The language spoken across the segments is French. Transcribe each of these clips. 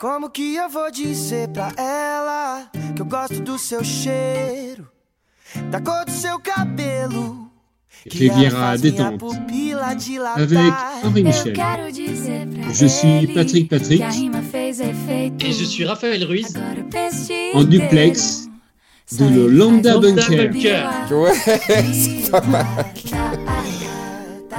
Como que eu vou dizer pra ela que eu gosto do seu cheiro, da cor do seu cabelo? Riviera détente avec Henri Michel. Je suis Patrick Patrick Et je suis Raphaël Ruiz. en duplex de le Lambda Bunker. Ouais, c'est pas mal.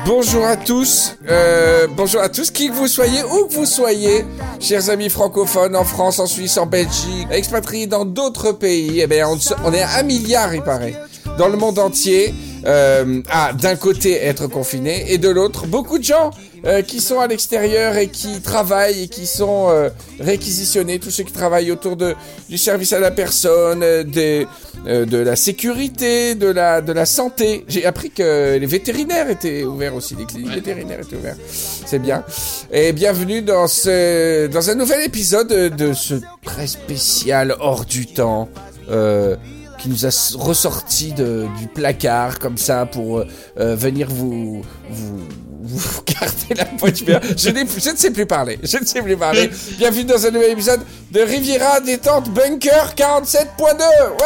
Bonjour à tous, euh, bonjour à tous, qui que vous soyez, où que vous soyez, chers amis francophones en France, en Suisse, en Belgique, expatriés dans d'autres pays, eh bien, on, est à un milliard, il paraît, dans le monde entier euh, à d'un côté être confiné et de l'autre beaucoup de gens euh, qui sont à l'extérieur et qui travaillent et qui sont euh, réquisitionnés, tous ceux qui travaillent autour de du service à la personne, euh, des, euh, de la sécurité, de la de la santé. J'ai appris que les vétérinaires étaient ouverts aussi, les cliniques vétérinaires étaient ouvertes. C'est bien. Et bienvenue dans ce dans un nouvel épisode de ce très spécial hors du temps. Euh, qui nous a ressorti de, du placard comme ça pour euh, venir vous, vous, vous garder la pointe je, je ne sais plus parler. Je ne sais plus parler. Bienvenue dans un nouvel épisode de Riviera Détente Bunker 47.2.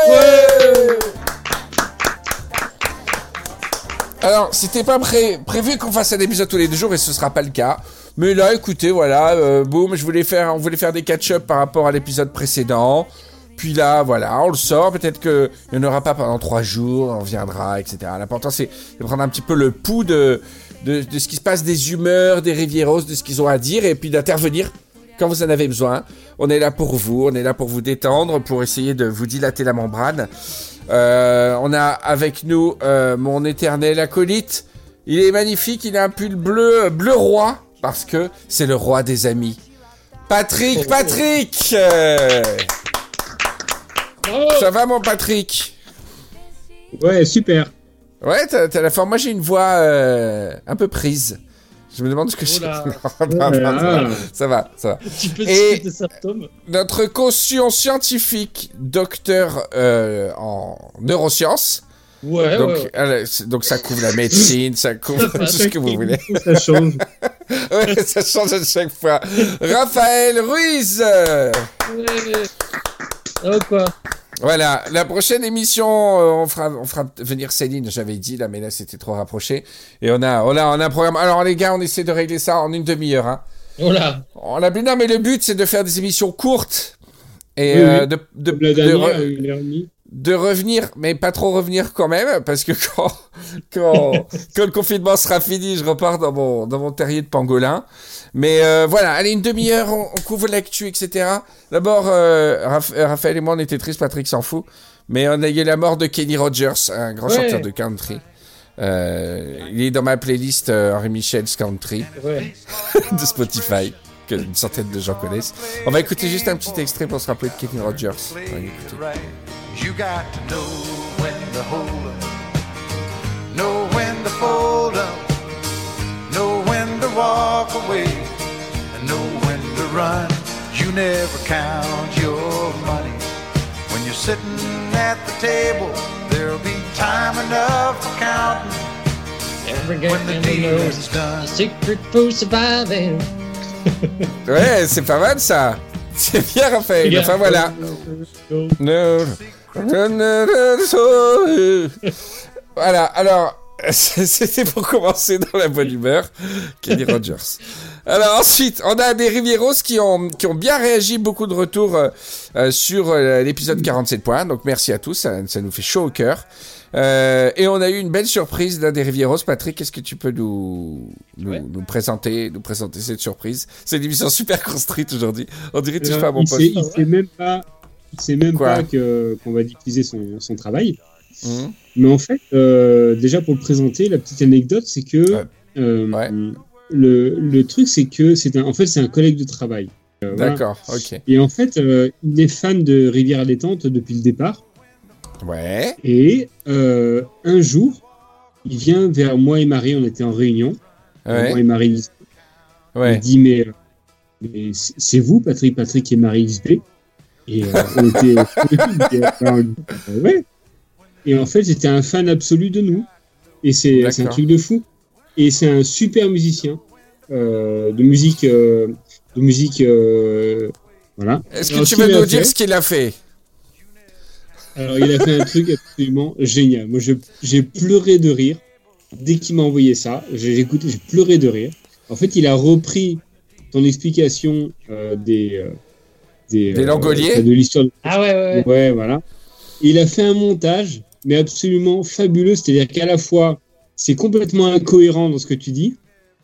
Ouais, Alors, c'était pas pré prévu qu'on fasse un épisode tous les deux jours et ce sera pas le cas. Mais là, écoutez, voilà, euh, boum, je voulais faire, on voulait faire des catch-up par rapport à l'épisode précédent. Puis là, voilà, on le sort. Peut-être qu'il n'y en aura pas pendant trois jours, on viendra, etc. L'important, c'est de prendre un petit peu le pouls de, de, de, ce qui se passe, des humeurs, des Rivieros, de ce qu'ils ont à dire, et puis d'intervenir quand vous en avez besoin. On est là pour vous, on est là pour vous détendre, pour essayer de vous dilater la membrane. Euh, on a avec nous euh, mon éternel acolyte. Il est magnifique, il a un pull bleu, bleu roi, parce que c'est le roi des amis. Patrick, Patrick euh... Oh Ça va mon Patrick? Ouais, super. Ouais, t'as, t'as la forme. Moi j'ai une voix euh, un peu prise. Je me demande ce que Oula. je... non, non, non, ça, va, ça va, ça va. Tu peux Et- citer des symptômes Notre caution scientifique, docteur euh, en neurosciences. Ouais, donc, ouais, donc ça couvre la médecine, ça couvre tout ce que vous voulez. Ça change. Ouais, ça change à chaque fois. Raphaël Ruiz Ouais. Oh quoi Voilà, la prochaine émission, euh, on fera, on fera venir Céline, j'avais dit là, mais là c'était trop rapproché. Et on a, on a, on a un programme. Alors les gars, on essaie de régler ça en une demi-heure. Hein. Oh On a non, mais le but c'est de faire des émissions courtes et Oui, euh, de, dernière, re- de revenir, mais pas trop revenir quand même, parce que quand, quand, quand le confinement sera fini, je repars dans mon, dans mon terrier de pangolin. Mais euh, voilà, allez, une demi-heure, on, on couvre l'actu, etc. D'abord, euh, Raph- euh, Raphaël et moi, on était tristes, Patrick s'en fout. Mais on a eu la mort de Kenny Rogers, un grand Ouais. chanteur de country. Euh, il est dans ma playlist euh, Henry Michel's Country Ouais. de Spotify, que une centaine de gens connaissent. On va écouter juste un petit extrait pour se rappeler de Kenny Rogers. You got to know when to hold up, know when to fold up, walk away, and know when to run. You never count your money. When you're sitting at the table, there'll be time enough for counting Every when the game deal knows is done. a secret for surviving. Ouais, c'est pas mal ça. C'est bien Raphaël. Yeah. Enfin voilà. Oh. No. Voilà, alors, c'était pour commencer dans la bonne humeur. Kenny Rogers. Alors ensuite, on a des Rivieros qui ont, qui ont bien réagi, beaucoup de retours euh, euh, sur euh, l'épisode 47 points. Donc merci à tous, ça, ça nous fait chaud au cœur. Euh, et on a eu une belle surprise d'un des Rivieros. Patrick, est-ce que tu peux nous, nous, Ouais. nous présenter, nous présenter cette surprise? C'est une émission super construite aujourd'hui. On dirait que tu fais à mon il poste. sait, il sait même pas, il sait même Quoi? pas qu'on va diffuser son, son travail. Mhm. Mais en fait, euh, déjà pour le présenter, la petite anecdote, c'est que Ouais. euh, Ouais. le, le truc, c'est que c'est un, en fait, c'est un collègue de travail. Euh, voilà. D'accord, ok. Et en fait, il est fan de Rivière Détente depuis le départ. Ouais. Et un jour, il vient vers moi et Marie, on était en réunion. Moi Ouais. et Marie, il Ouais. dit mais, mais c'est vous, Patrick, Patrick et Marie XP Et on était, ouais. Et en fait, c'était un fan absolu de nous. Et c'est un truc de fou. Et c'est un super musicien euh, de musique, euh, de musique euh, Voilà. Est-ce que tu qu'il nous a dire ce qu'il a fait? Alors, il a fait un truc absolument génial. Moi, j'ai pleuré de rire dès qu'il m'a envoyé ça. J'ai écouté, j'ai pleuré de rire. En fait, il a repris ton explication euh, des, euh, des, Des Langoliers? de l'histoire. de- Ah ouais, ouais, ouais. Ouais, voilà. Il a fait un montage, mais absolument fabuleux. C'est-à-dire qu'à la fois, c'est complètement incohérent dans ce que tu dis,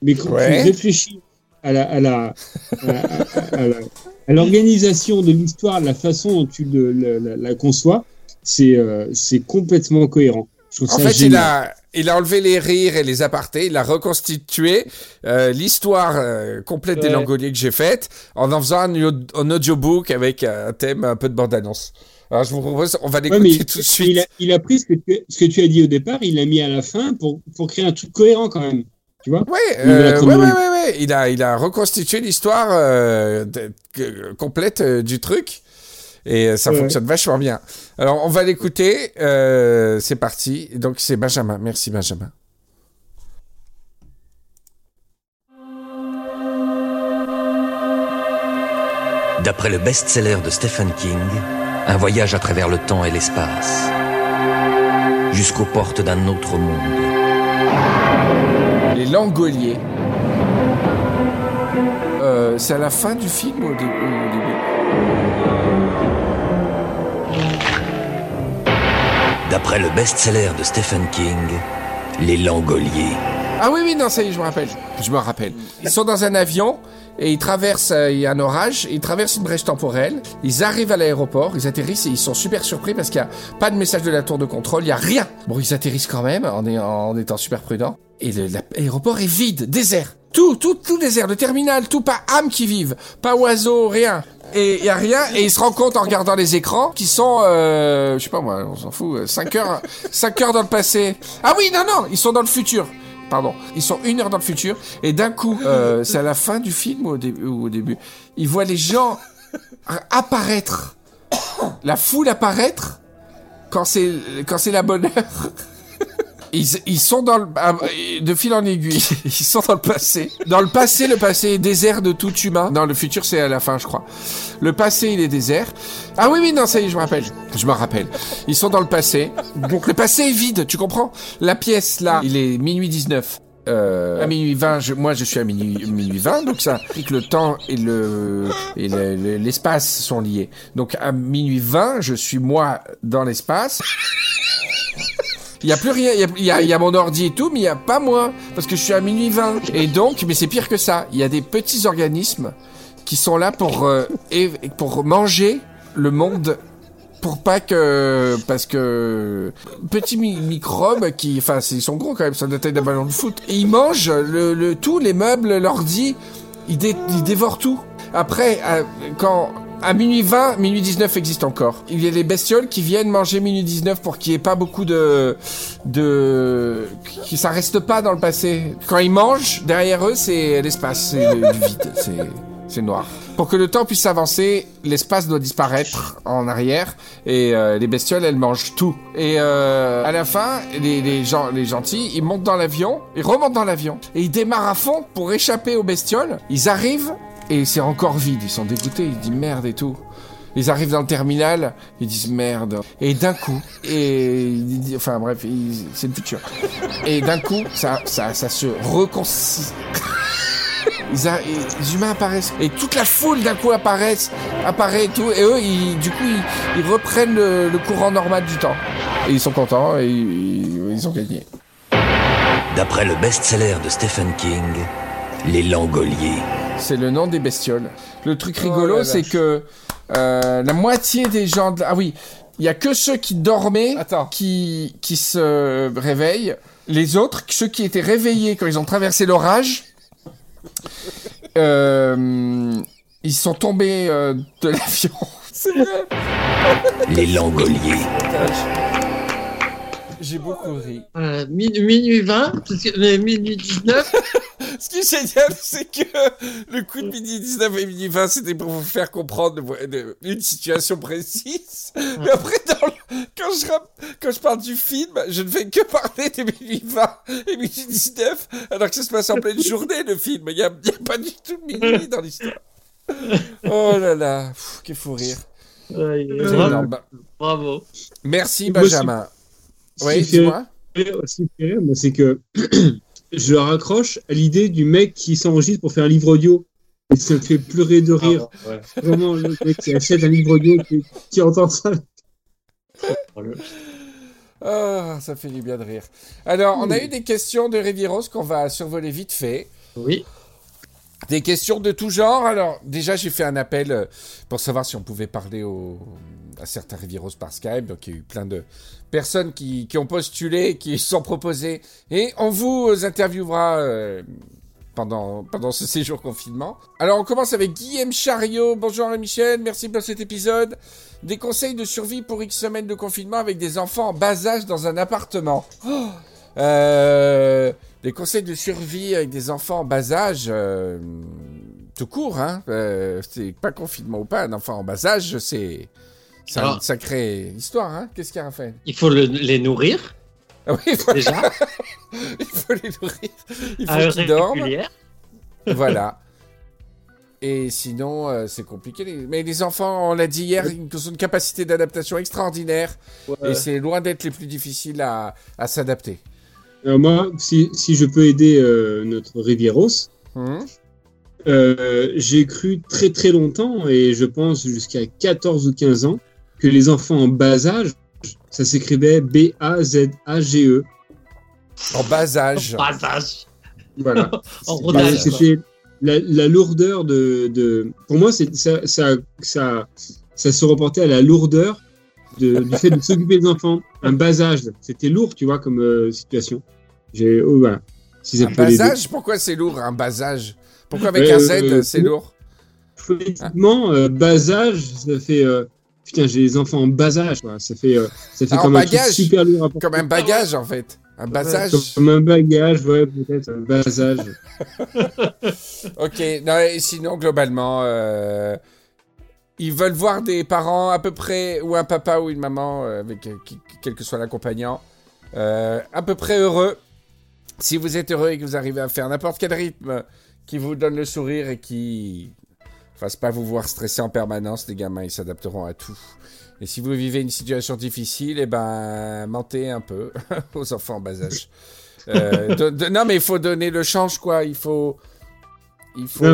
mais quand Ouais. tu réfléchis à la, à la, à la- l'organisation de l'histoire, la façon dont tu le- la, la- la conçois, c'est euh, c'est complètement cohérent. Je En ça fait, il a, il a enlevé les rires et les apartés, il a reconstitué euh, l'histoire euh, complète des. Langoliers que j'ai faite en en faisant un, un audiobook avec un thème, un peu de bande-annonce. Alors, je vous propose, on va l'écouter tout de il suite. a, il a pris ce que, tu, ce que tu as dit au départ, il l'a mis à la fin pour, pour créer un truc cohérent quand même. Tu vois? Ouais, Il a euh, la ouais, ouais, chronologie. ouais, ouais. Il a, il a reconstitué l'histoire euh, complète euh, du truc. Et euh, ça Ouais. fonctionne vachement bien. Alors, on va l'écouter. euh, c'est parti. Donc, c'est Benjamin. Merci, Benjamin. D'après le best-seller de Stephen King, un voyage à travers le temps et l'espace, jusqu'aux portes d'un autre monde. Les Langoliers. Euh, c'est à la fin du film au, dé- ou au début D'après le best-seller de Stephen King, Les Langoliers. Ah oui, oui, non, ça y est, je me rappelle. Je me rappelle. Ils sont dans un avion et ils traversent, euh, il y a un orage, ils traversent une brèche temporelle, ils arrivent à l'aéroport, ils atterrissent et ils sont super surpris parce qu'il n'y a pas de message de la tour de contrôle, il n'y a rien. Bon, ils atterrissent quand même en, étant super prudents. Et l'aéroport est vide, désert. Tout, tout, tout désert, le terminal, tout, pas âme qui vive, pas oiseau, rien. Et il y a rien, et ils se rendent compte en regardant les écrans qu'ils sont, euh, je sais pas moi, on s'en fout, 5 heures, 5 heures dans le passé. Ah oui, non, non, ils sont dans le futur. Pardon, ils sont une heure dans le futur, et d'un coup, euh, c'est à la fin du film ou au, dé- ou au début, ils voient les gens apparaître, la foule apparaître, quand c'est la bonne heure. Ils, ils sont dans le ah, de fil en aiguille. Ils sont dans le passé. Dans le passé, le passé est désert de tout humain. Dans le futur, c'est à la fin, je crois. Le passé, il est désert. Ah oui, oui, non, ça y est, je me rappelle. Je me rappelle. Ils sont dans le passé. Donc le passé est vide, tu comprends? La pièce là, il est minuit 19. Euh, à minuit 20, je- moi je suis à minuit, minuit 20, donc ça implique que le temps et le et le- le- l'espace sont liés. Donc à minuit 20, je suis moi dans l'espace. Il y a plus rien, il y a, y a- mon ordi et tout, mais il y a pas moi parce que je suis à minuit 20. Et donc, mais c'est pire que ça. Il y a des petits organismes qui sont là pour euh, pour manger le monde pour pas que parce que petits mi- microbes qui enfin ils sont gros quand même ça doit être d'un ballon de foot et ils mangent le, le tout les meubles l'ordi ils, dé- ils dévorent tout après à- quand à minuit 20, minuit 19 existe encore. Il y a les bestioles qui viennent manger minuit 19 pour qu'il n'y ait pas beaucoup de, de, que ça reste pas dans le passé. Quand ils mangent, derrière eux, c'est l'espace, c'est le- vide, c'est, c'est noir. Pour que le temps puisse avancer, l'espace doit disparaître en arrière et euh, les bestioles elles mangent tout. Et euh, à la fin, les, les gens, les gentils, ils montent dans l'avion, ils remontent dans l'avion et ils démarrent à fond pour échapper aux bestioles. Ils arrivent et c'est encore vide. Ils sont dégoûtés, ils disent merde et tout. Ils arrivent dans le terminal, ils disent merde. Et d'un coup, et enfin bref, c'est le futur. Et d'un coup, ça, ça, ça se reconcilie. Ils les humains apparaissent et toute la foule d'un coup apparaissent, apparaît et tout et eux ils, du coup ils, reprennent le, courant normal du temps et ils sont contents et ils ont gagné. D'après le best-seller de Stephen King, Les Langoliers. C'est le nom des bestioles. Le truc rigolo Oh la c'est que euh, la moitié des gens de... ah oui il y a que ceux qui dormaient Attends. qui qui se réveillent. Les autres ceux qui étaient réveillés quand ils ont traversé l'orage euh, ils sont tombés euh, de l'avion. Les Langoliers. J'ai beaucoup ri. Euh, min- minuit 20, parce que euh, minuit 19, Ce qui est génial, c'est que le coup de midi 19 et midi 20, c'était pour vous faire comprendre une situation précise. Mais après, dans le- quand, je, rap- quand je parle du film, je ne fais que parler de minuit 20 et midi 19, alors que ça se passe en pleine journée, le film. Il n'y a, pas du tout de minuit dans l'histoire. Oh là là, quel fou rire. Ouais, Bravo. Merci Benjamin. Oui, qui fait- dis-moi. ce qui me fait rire, moi, c'est que je le raccroche à l'idée du mec qui s'enregistre pour faire un livre audio. Et ça me fait pleurer de rire. Ah, ouais. Vraiment, le mec qui achète un livre audio, qui, qui entend ça. Ah, ça fait du bien de rire. Alors, on a eu des questions de Rivieros qu'on va survoler vite fait. Oui. Des questions de tout genre. Alors, déjà, j'ai fait un appel euh, pour savoir si on pouvait parler au- à certains Rivieros par Skype. Donc, il y a eu plein de personnes qui, ont postulé, qui se sont proposées. Et on vous interviewera euh, pendant, ce séjour confinement. Alors, on commence avec Guillaume Chariot. Bonjour Michel, merci pour cet épisode. Des conseils de survie pour X semaines de confinement avec des enfants en bas âge dans un appartement. Oh Euh, des conseils de survie avec des enfants en bas âge, euh, tout court, hein. C'est pas confinement ou pas, un enfant en bas âge, c'est c'est Alors- une sacrée histoire, hein. Qu'est-ce qu'il y a, Raphaël? Il faut le- les nourrir, Ah oui, voilà, déjà, il faut les nourrir, il faut qu'ils dorment, voilà. Et sinon, euh, c'est compliqué. Mais les enfants, on l'a dit hier, ils ont une capacité d'adaptation extraordinaire, et c'est loin d'être les plus difficiles à, à s'adapter. Alors moi, si, si je peux aider euh, notre Rivieros, Hum. euh, j'ai cru très très longtemps, et je pense jusqu'à 14 ou 15 ans, que les enfants en bas âge, ça s'écrivait B-A-Z-A-G-E. en bas âge. Passage. Voilà. En Bah, rodage. C'était la, la lourdeur de, de. Pour moi, c'est ça, ça, ça, ça se reportait à la lourdeur de, du fait de s'occuper des enfants. Un bas âge, c'était lourd, tu vois, comme euh, situation. J'ai, oh, voilà. Si Un bas âge Pourquoi c'est lourd, un bas âge? Pourquoi avec Euh, un Z, euh, c'est euh, lourd? Phonétiquement, euh, bas âge, ça fait. Putain, j'ai des enfants en bas âge, quoi. Ça fait, euh, ça fait Ah, comme un truc bagage. super lourd. Comme un bagage, en fait. Un bas Ouais, âge. Comme un bagage, ouais, peut-être, un bas âge. Ok, non, et sinon, globalement, euh, ils veulent voir des parents à peu près, ou un papa ou une maman, euh, avec qui- quel que soit l'accompagnant, à peu près heureux. Si vous êtes heureux et que vous arrivez à faire n'importe quel rythme qui vous donne le sourire et qui fasse pas vous voir stresser en permanence, les gamins, ils s'adapteront à tout. Et si vous vivez une situation difficile, eh ben, mentez un peu aux enfants en bas âge. Euh, de- de- non, mais il faut donner le change, quoi. Il faut. Il faut.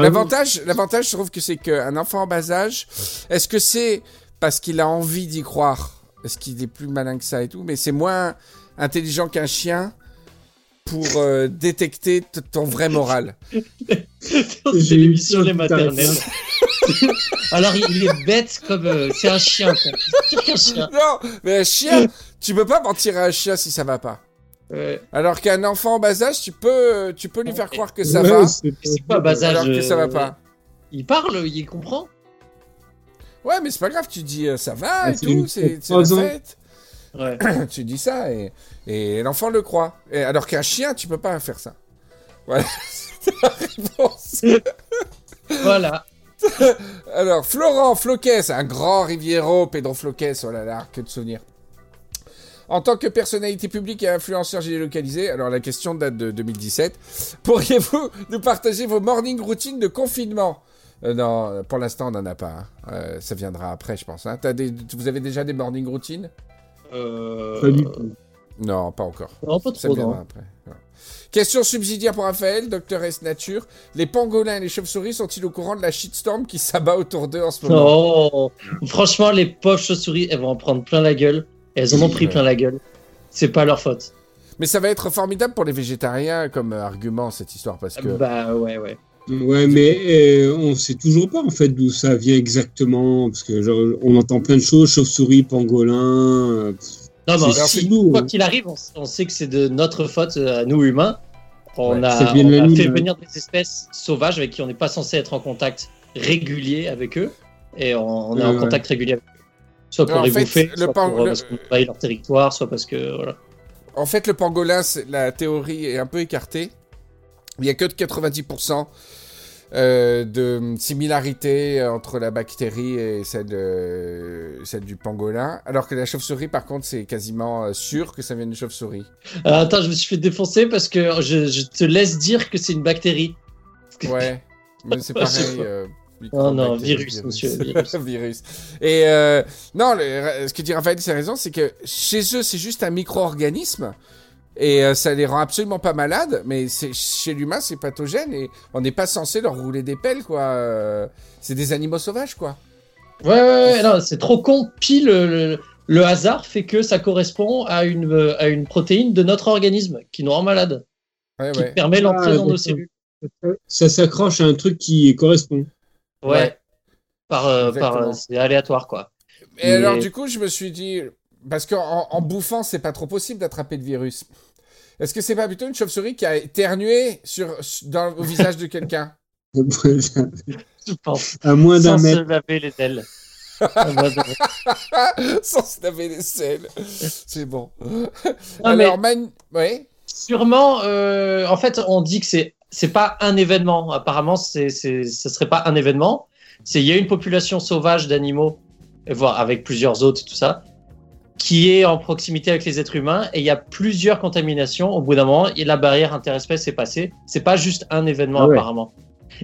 L'avantage, l'avantage, je trouve que c'est qu'un enfant en bas âge, est-ce que c'est parce qu'il a envie d'y croire? Est-ce qu'il est plus malin que ça et tout? Mais c'est moins intelligent qu'un chien pour euh, détecter ton vrai moral. C'est l'émission Les Maternelles. Alors, il est bête comme. euh, c'est un chien, quoi. C'est pire qu'un chien. Non, mais un chien, tu peux pas mentir à un chien si ça va pas. Ouais. Alors qu'un enfant en bas âge, tu peux, tu peux lui faire croire que ça Ouais, va, c'est quoi, bas âge alors que ça va euh, pas. Il parle, il comprend. Ouais, mais c'est pas grave, tu dis euh, ça va Ah, et c'est tout, une- c'est c'est trois la ans. fête. Ouais. tu dis ça et, et l'enfant le croit. Et alors qu'un chien, tu peux pas faire ça. Voilà, c'était la réponse. Voilà. Alors, Florent Floquès, un grand Riviero, Pedro Floquès, oh là là, que de souvenirs. En tant que personnalité publique et influenceur géolocalisé, alors la question date de 2017, pourriez-vous nous partager vos morning routines de confinement? Euh, Non, pour l'instant, on n'en a pas. hein. Euh, ça viendra après, je pense. hein. Des- vous avez déjà des morning routines? Pas du tout. Non, pas encore. Non, pas Ça trop, viendra non. après. Voilà. Question subsidiaire pour Raphaël, Docteur S Nature. Les pangolins et les chauves-souris sont-ils au courant de la shitstorm qui s'abat autour d'eux en ce moment? Non. Franchement, les pauvres chauves-souris, elles vont en prendre plein la gueule. Et elles en ont pris plein la gueule. C'est pas leur faute. Mais ça va être formidable pour les végétariens comme euh, argument cette histoire parce que Bah ouais, ouais. Ouais, mais euh, on sait toujours pas en fait d'où ça vient exactement, parce que genre, on entend plein de choses, chauve-souris, pangolin. euh, Non, mais c'est si, flou, quoi hein. qu'il arrive, on, on sait que c'est de notre faute euh, à nous humains. On Ouais, a, ça vient de on a fait ouais. venir des espèces sauvages avec qui on n'est pas censé être en contact régulier avec eux. Et on, on est en ouais. contact régulier avec eux. Soit pour les fait, bouffer, le soit pan- pour, le- parce qu'on envahit leur territoire, soit parce que... Voilà. en fait le pangolin, la théorie est un peu écartée. Il y a que de 90% euh, de similarité entre la bactérie et celle, de- celle du pangolin, alors que la chauve-souris, par contre, c'est quasiment euh, sûr que ça vient d'une chauve-souris. Euh, attends, je me suis fait défoncer parce que je, je te laisse dire que c'est une bactérie. Ouais, mais c'est pareil. euh, Non, non, virus, monsieur, virus. virus. Et euh, non, le- ce que dit Raphaël, c'est raison, c'est que chez eux, c'est juste un micro-organisme. Et euh, ça les rend absolument pas malades, mais chez l'humain, c'est pathogène et on n'est pas censé leur rouler des pelles, quoi. Euh, C'est des animaux sauvages, quoi. Ouais, ouais, ouais, non, c'est trop con. Pile, le, le hasard fait que ça correspond à une, euh, à une protéine de notre organisme qui nous rend malade, Ouais, qui ouais. permet l'entrée Ah, dans nos cellules. Ça s'accroche à un truc qui correspond. Ouais. Ouais. Par, euh, par, c'est aléatoire, quoi. Et Mais- alors, du coup, je me suis dit, parce qu'en en bouffant, c'est pas trop possible d'attraper le virus. Est-ce que c'est pas plutôt une chauve-souris qui a éternué sur, dans, au visage de quelqu'un? Je pense. à moins d'un Sans se mètre. laver les ailes. Sans se laver les selles. C'est bon. Non, mais alors, man... ouais. sûrement, euh, en fait, on dit que c'est c'est pas un événement. Apparemment, c'est c'est ce serait pas un événement. C'est il y a une population sauvage d'animaux, et voire avec plusieurs autres et tout ça, qui est en proximité avec les êtres humains et il y a plusieurs contaminations. Au bout d'un moment, et la barrière interespèce est passée. C'est pas juste un événement Ah ouais. apparemment.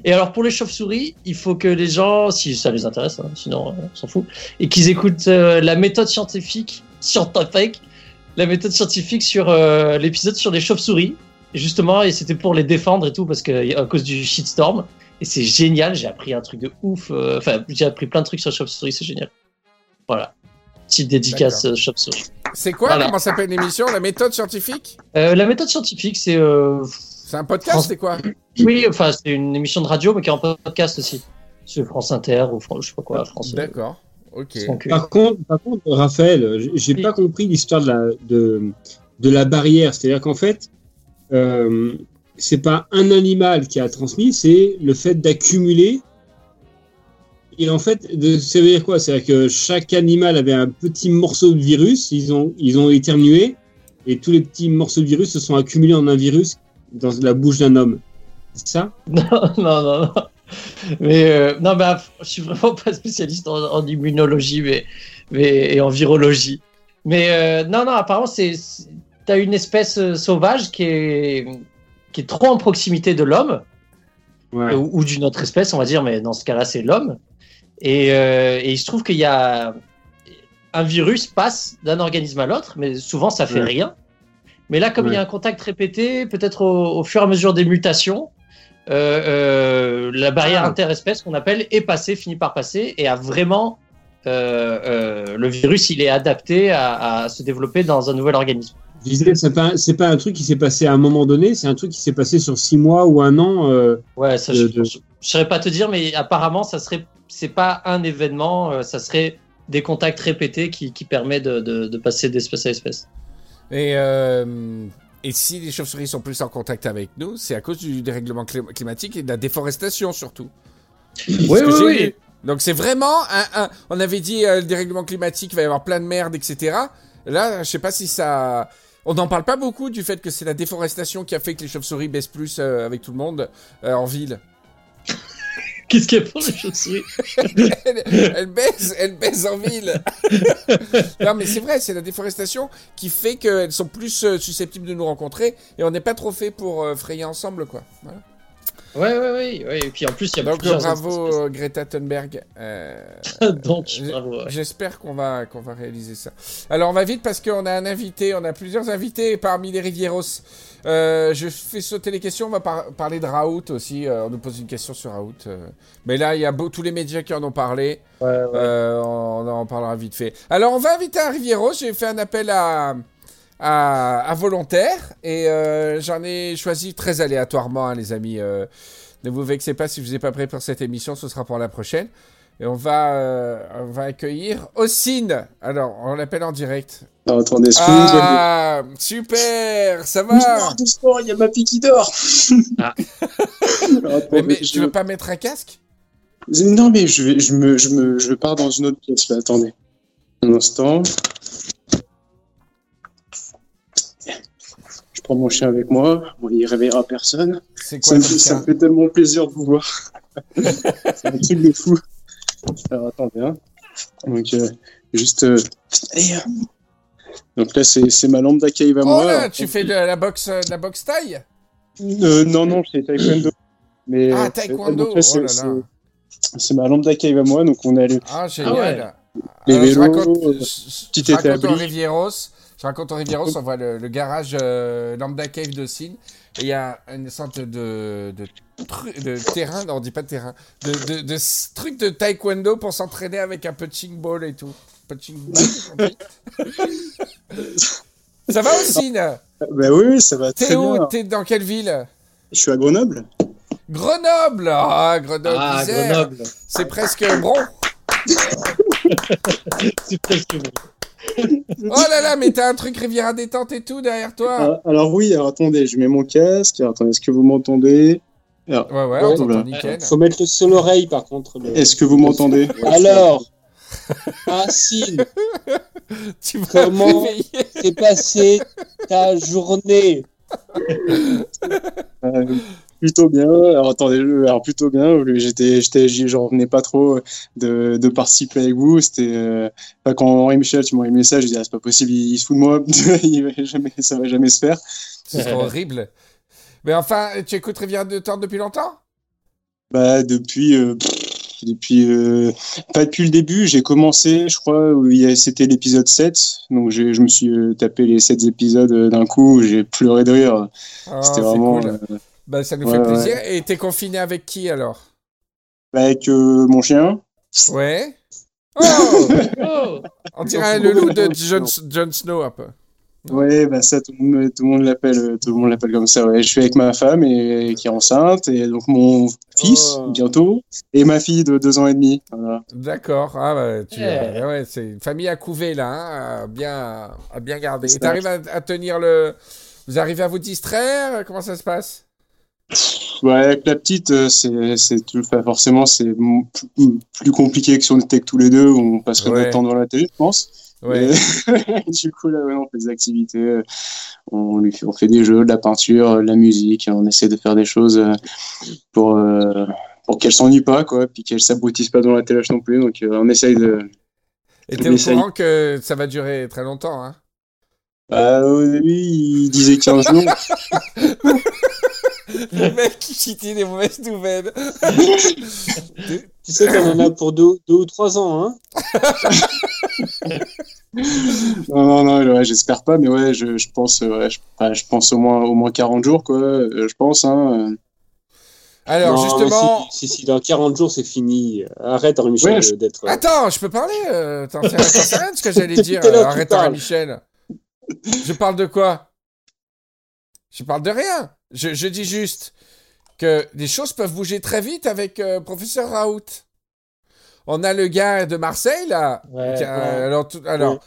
Et alors pour les chauves-souris, il faut que les gens, si ça les intéresse, hein, sinon euh, on s'en fout, et qu'ils écoutent euh, la méthode scientifique, scientifique, la méthode scientifique sur euh, l'épisode sur les chauves-souris. Justement, et c'était pour les défendre et tout parce que à cause du shitstorm. Et c'est génial, j'ai appris un truc de ouf. euh, Enfin, j'ai appris plein de trucs sur les chauves-souris, c'est génial. Voilà. Petite dédicace euh. C'est quoi Voilà. Comment s'appelle l'émission La méthode scientifique Euh, la méthode scientifique, c'est euh, C'est un podcast France- C'est quoi oui, enfin c'est une émission de radio mais qui est en podcast aussi. Sur France Inter ou France, je sais pas quoi, France. euh, D'accord. Ok. Par contre, par contre, Raphaël, j'ai- j'ai Oui. pas compris l'histoire de la, de, de la barrière. C'est-à-dire qu'en fait, euh, c'est pas un animal qui a transmis, c'est le fait d'accumuler. Et en fait, de, ça veut dire quoi? C'est-à-dire que chaque animal avait un petit morceau de virus, ils ont, ils ont éternué, et tous les petits morceaux de virus se sont accumulés en un virus dans la bouche d'un homme. C'est ça? Non, non, non, non. Mais euh, non, bah, je suis vraiment pas spécialiste en, en immunologie, mais, mais et en virologie. Mais euh, non, non, apparemment, c'est t'as une espèce euh, sauvage qui est qui est trop en proximité de l'homme Ouais. ou, ou d'une autre espèce, on va dire, mais dans ce cas-là, c'est l'homme. Et, euh, et il se trouve qu'il y a un virus passe d'un organisme à l'autre, mais souvent ça fait Ouais. rien. Mais là, comme il y a un contact répété, peut-être au, au fur et à mesure des mutations, euh, euh, la barrière Ah. interespèce qu'on appelle est passée, finit par passer, et a vraiment euh, le virus, il est adapté à, à se développer dans un nouvel organisme. Je disais, c'est pas, c'est pas un truc qui s'est passé à un moment donné, c'est un truc qui s'est passé sur six mois ou un an. euh, Ouais, ça, De- je, je saurais pas te dire, mais apparemment, ça serait, c'est pas un événement, euh, ça serait des contacts répétés qui, qui permet de, de, de passer d'espèce à espèce. Et, euh, et si les chauves-souris sont plus en contact avec nous, c'est à cause du dérèglement clim- climatique et de la déforestation surtout. Oui, oui, oui. Donc c'est vraiment un, un- On avait dit euh, le dérèglement climatique, il va y avoir plein de merde, etc. Là, je sais pas si ça. On n'en parle pas beaucoup du fait que c'est la déforestation qui a fait que les chauves-souris baissent plus euh, avec tout le monde euh, en ville. Qu'est-ce qu'il y a pour les chauves-souris elle, elle baisse, elle baisse en ville. non, mais c'est vrai, c'est la déforestation qui fait qu'elles sont plus euh, susceptibles de nous rencontrer et on n'est pas trop fait pour frayer ensemble, quoi. Voilà. Ouais, ouais, ouais, ouais. Et puis en plus, il y a Donc plusieurs bravo euh, Greta Thunberg. Euh, Donc, bravo. ouais. J'espère qu'on va qu'on va réaliser ça. Alors on va vite parce qu'on a un invité, on a plusieurs invités parmi les Rivieros. Euh, je fais sauter les questions, on va par- parler de Raoult aussi. euh, on nous pose une question sur Raoult. euh. Mais là, il y a beau- tous les médias qui en ont parlé. Ouais, ouais. Euh, on en parlera vite fait. Alors, on va inviter un Rivieros. J'ai fait un appel à, à, à volontaires et euh, j'en ai choisi très aléatoirement, hein, les amis. Euh, ne vous vexez pas si vous ai pas prêt pour cette émission, ce sera pour la prochaine. Et on va, euh, on va accueillir Ossine. Alors, on l'appelle en direct. Que vous voyez Ah, super, ça va. Doucement, doucement, il y a ma fille qui dort. Ah. Alors, Mais, mais je- tu veux pas mettre un casque? Non, mais je, vais, je, me, je, me, je pars dans une autre pièce là. Attendez. Un instant. Prends mon chien avec moi. Bon, il réveillera personne. C'est Ça quoi me, ça me fait tellement plaisir de vous voir. C'est un truc de fou. Alors attendez. Hein. Donc, euh, juste. euh, euh, donc là, c'est ma lampe d'accueil à Oh moi. là, tu fais de la boxe, de la boxe taille Euh, non, non, c'est taekwondo. Mais, Ah, euh, taekwondo, c'est- oh là là. c'est- c'est ma lambda cave à moi, donc on est allé Ah, génial. ouais. Les Alors, je vélos, raconte, euh, je- je- petit je raconte établi. au Je raconte au Rivieros, on voit le, le garage euh, Lambda Cave de Sin. Et il y a une sorte de, de, tru- de terrain, non, on dit pas de terrain, de, de, truc de taekwondo pour s'entraîner avec un punching ball et tout. Punching ball, Ça va aussi, Bah oui, ça va très T'es où bien. T'es dans quelle ville? Je suis à Grenoble. Grenoble Ah, Grenoble, Ah. Grenoble. C'est presque Bron. C'est presque bon. Oh là là, mais t'as un truc Riviera détente et tout derrière toi. Ah, alors oui, alors attendez, je mets mon casque. Alors, attendez, est-ce que vous m'entendez? Alors, Ouais, ouais, Ouais, on t'entend nickel. Faut mettre le sur l'oreille, par contre. le- Est-ce que vous m'entendez? Alors, Racine, Tu vas Comment réveiller. t'es passé ta journée? Euh, Plutôt bien. Alors attendez, je- alors plutôt bien. J'étais, j'étais, j'en revenais pas trop de, de participer avec vous. C'était, euh, quand Henri Michel, tu m'as envoyé un message, je dis ah, c'est pas possible, il, il se fout de moi, il va jamais, ça va jamais se faire. C'est horrible. Mais enfin, tu écoutes Rivière de Tente depuis longtemps? Bah depuis, euh, pff, depuis, euh, pas depuis le début. J'ai commencé, je crois, c'était l'épisode 7. Donc je me suis euh, tapé les 7 épisodes euh, d'un coup. J'ai pleuré de rire. Ah, C'était vraiment cool. Euh, Bah, ça nous ouais, fait ouais. plaisir. Et t'es confiné avec qui alors? Avec euh, mon chien. Ouais. Oh Oh On dirait le loup de Jon, Jon Snow un peu. Ouais, bah ça, tout le monde, tout le monde l'appelle, euh, tout le monde l'appelle comme ça. Ouais, je suis avec ma femme et qui est enceinte et donc mon fils Oh. bientôt et ma fille de deux ans et demi. Voilà. D'accord. Ah bah, tu... Ouais. ouais, c'est une famille à couver là, hein, à bien, à bien garder. Et t'arrives à, à tenir le. Vous arrivez à vous distraire? Comment ça se passe? Ouais, avec la petite, euh, c'est, c'est tout, forcément, c'est plus, compliqué que si on était que tous les deux, on passerait Ouais. notre temps devant la télé, je pense. Ouais. Mais, du coup, là, ouais, on fait des activités, euh, on lui fait, on fait des jeux, de la peinture, euh, de la musique, on essaie de faire des choses euh, pour, euh, pour qu'elle s'ennuie pas, quoi, puis qu'elle s'aboutisse pas dans la télé non plus. Donc, euh, on essaye de. Et t'es au Essaye. courant que ça va durer très longtemps, hein? Bah, au début, il disait 15 jours. Le mec qui citait des mauvaises nouvelles. Tu sais qu'on en a pour deux, deux ou trois ans, hein non, non, non, ouais, j'espère pas, mais ouais, je, je pense, euh, ouais, je, enfin, je pense au moins, au moins 40 jours, quoi, euh, je pense, hein. Alors, Non, justement. Si, si, si, dans 40 jours, c'est fini. Arrête, Henri Michel, Ouais, je- d'être. euh, Attends, je peux parler euh, T'en sais, rien de ce que j'allais dire Tout à l'heure, tu Arrête, parles. Michel. Je parle de quoi? Je parle de rien. Je, je dis juste que les choses peuvent bouger très vite avec euh, professeur Raoult. On a le gars de Marseille, là. Ouais, qui a- ouais. alors, tout- alors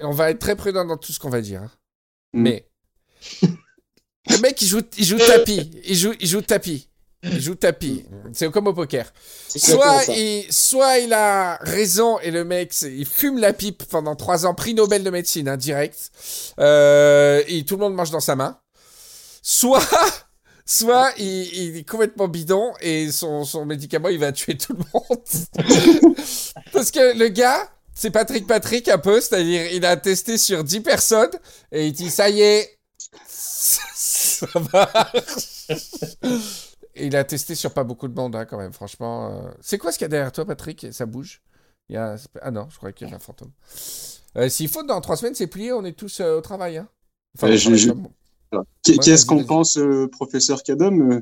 on va être très prudent dans tout ce qu'on va dire. hein. Mm. Mais le mec, il joue, il joue tapis. Il joue, il joue tapis. Il joue tapis. C'est comme au poker. Soit il, soit il a raison et le mec, il fume la pipe pendant trois ans, prix Nobel de médecine, hein, direct. Euh, et tout le monde mange dans sa main. Soit, soit il, il est complètement bidon et son, son médicament, il va tuer tout le monde. Parce que le gars, c'est Patrick Patrick un peu, c'est-à-dire il a testé sur 10 personnes et il dit ça y est, ça marche. Et il a testé sur pas beaucoup de monde hein, quand même, franchement. euh. C'est quoi ce qu'il y a derrière toi, Patrick? Ça bouge? Il y a... Ah non, je croyais qu'il y avait un fantôme. Euh, S'il faut, dans trois semaines, c'est plié, on est tous euh, au travail. Hein. Au je- Qu'est-ce qu'on pense, euh, professeur Cadom euh,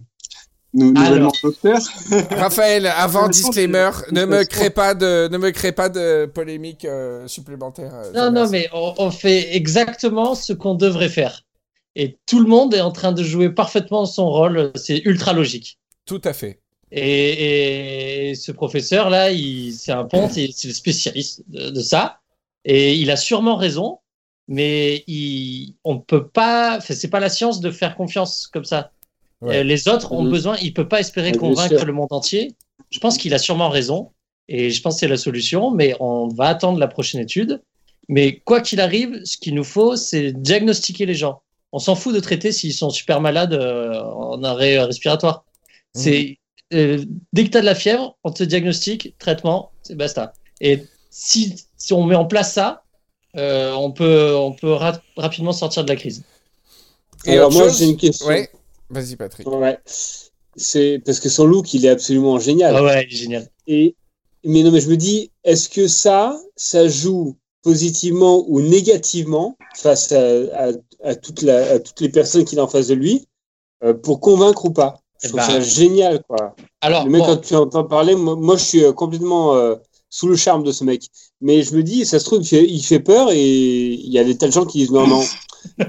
nou- Nouvellement Alors. docteur? Raphaël, avant disclaimer, ne me crée pas de, ne me crée pas de polémique euh, supplémentaire. euh, Non, non, mais on, on fait exactement ce qu'on devrait faire. Et tout le monde est en train de jouer parfaitement son rôle. C'est ultra logique. Tout à fait. Et, et ce professeur-là, il- c'est un ponte, c'est le spécialiste de, de ça. Et il a sûrement raison, mais il, on peut pas, c'est pas la science de faire confiance comme ça. Ouais. Euh, les autres ont besoin, il peut pas espérer Ouais, convaincre le monde entier. Je pense qu'il a sûrement raison, et je pense que c'est la solution, mais on va attendre la prochaine étude. Mais quoi qu'il arrive, ce qu'il nous faut, c'est diagnostiquer les gens. On s'en fout de traiter s'ils sont super malades euh, en arrêt respiratoire. C'est euh, dès que tu as de la fièvre, on te diagnostique, traitement, c'est basta. Et si, si on met en place ça, euh, on peut, on peut ra- rapidement sortir de la crise. Et Alors, moi, j'ai une question. Ouais. Vas-y, Patrick. Ouais. c'est parce que son look, il est absolument génial. Ah ouais, il est génial. Et mais non, mais je me dis, est-ce que ça, ça joue positivement ou négativement face à, à, à, toute la, à toutes les personnes qu'il a en face de lui euh, pour convaincre ou pas? Je Eh trouve ben, ça génial, quoi. Alors, Le mec, bon, quand tu entends parler, moi, moi, je suis euh, complètement euh, sous le charme de ce mec. Mais je me dis, ça se trouve, il fait, il fait peur et il y a des tas de gens qui disent non, non.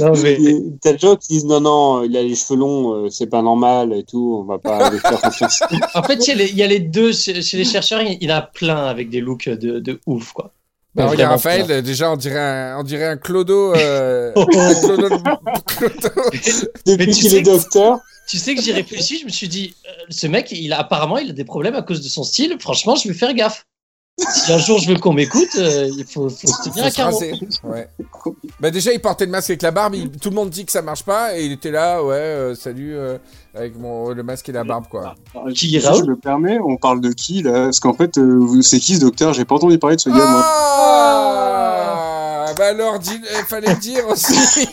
non, mais- Il y a des tas de gens qui disent non, non, il a les cheveux longs, euh, c'est pas normal et tout, on va pas lui faire confiance. en fait, il y, a les, il y a les deux chez, les chercheurs. Il y en a plein avec des looks de, de ouf, quoi. Bah, Mais regarde, Raphaël, déjà, on dirait un, on dirait un clodo. Euh, Oh. un clodo, clodo. Depuis qu'il est docteur, Tu sais que j'y réfléchis, je me suis dit, euh, ce mec, il a apparemment, il a des problèmes à cause de son style. Franchement, je vais faire gaffe. Si un jour je veux qu'on m'écoute, euh, il faut, faut se tenir à carreau. Ouais. Bah déjà, il portait le masque avec la barbe. il- tout le monde dit que ça marche pas, et il était là, ouais, euh, salut, euh, avec mon le masque et la barbe, quoi. Qui, Raoul je me permets, on parle de qui là? Parce qu'en fait, euh, c'est qui ce docteur? J'ai pas entendu parler de ce gars, moi. Ah Bah alors, il fallait le dire aussi.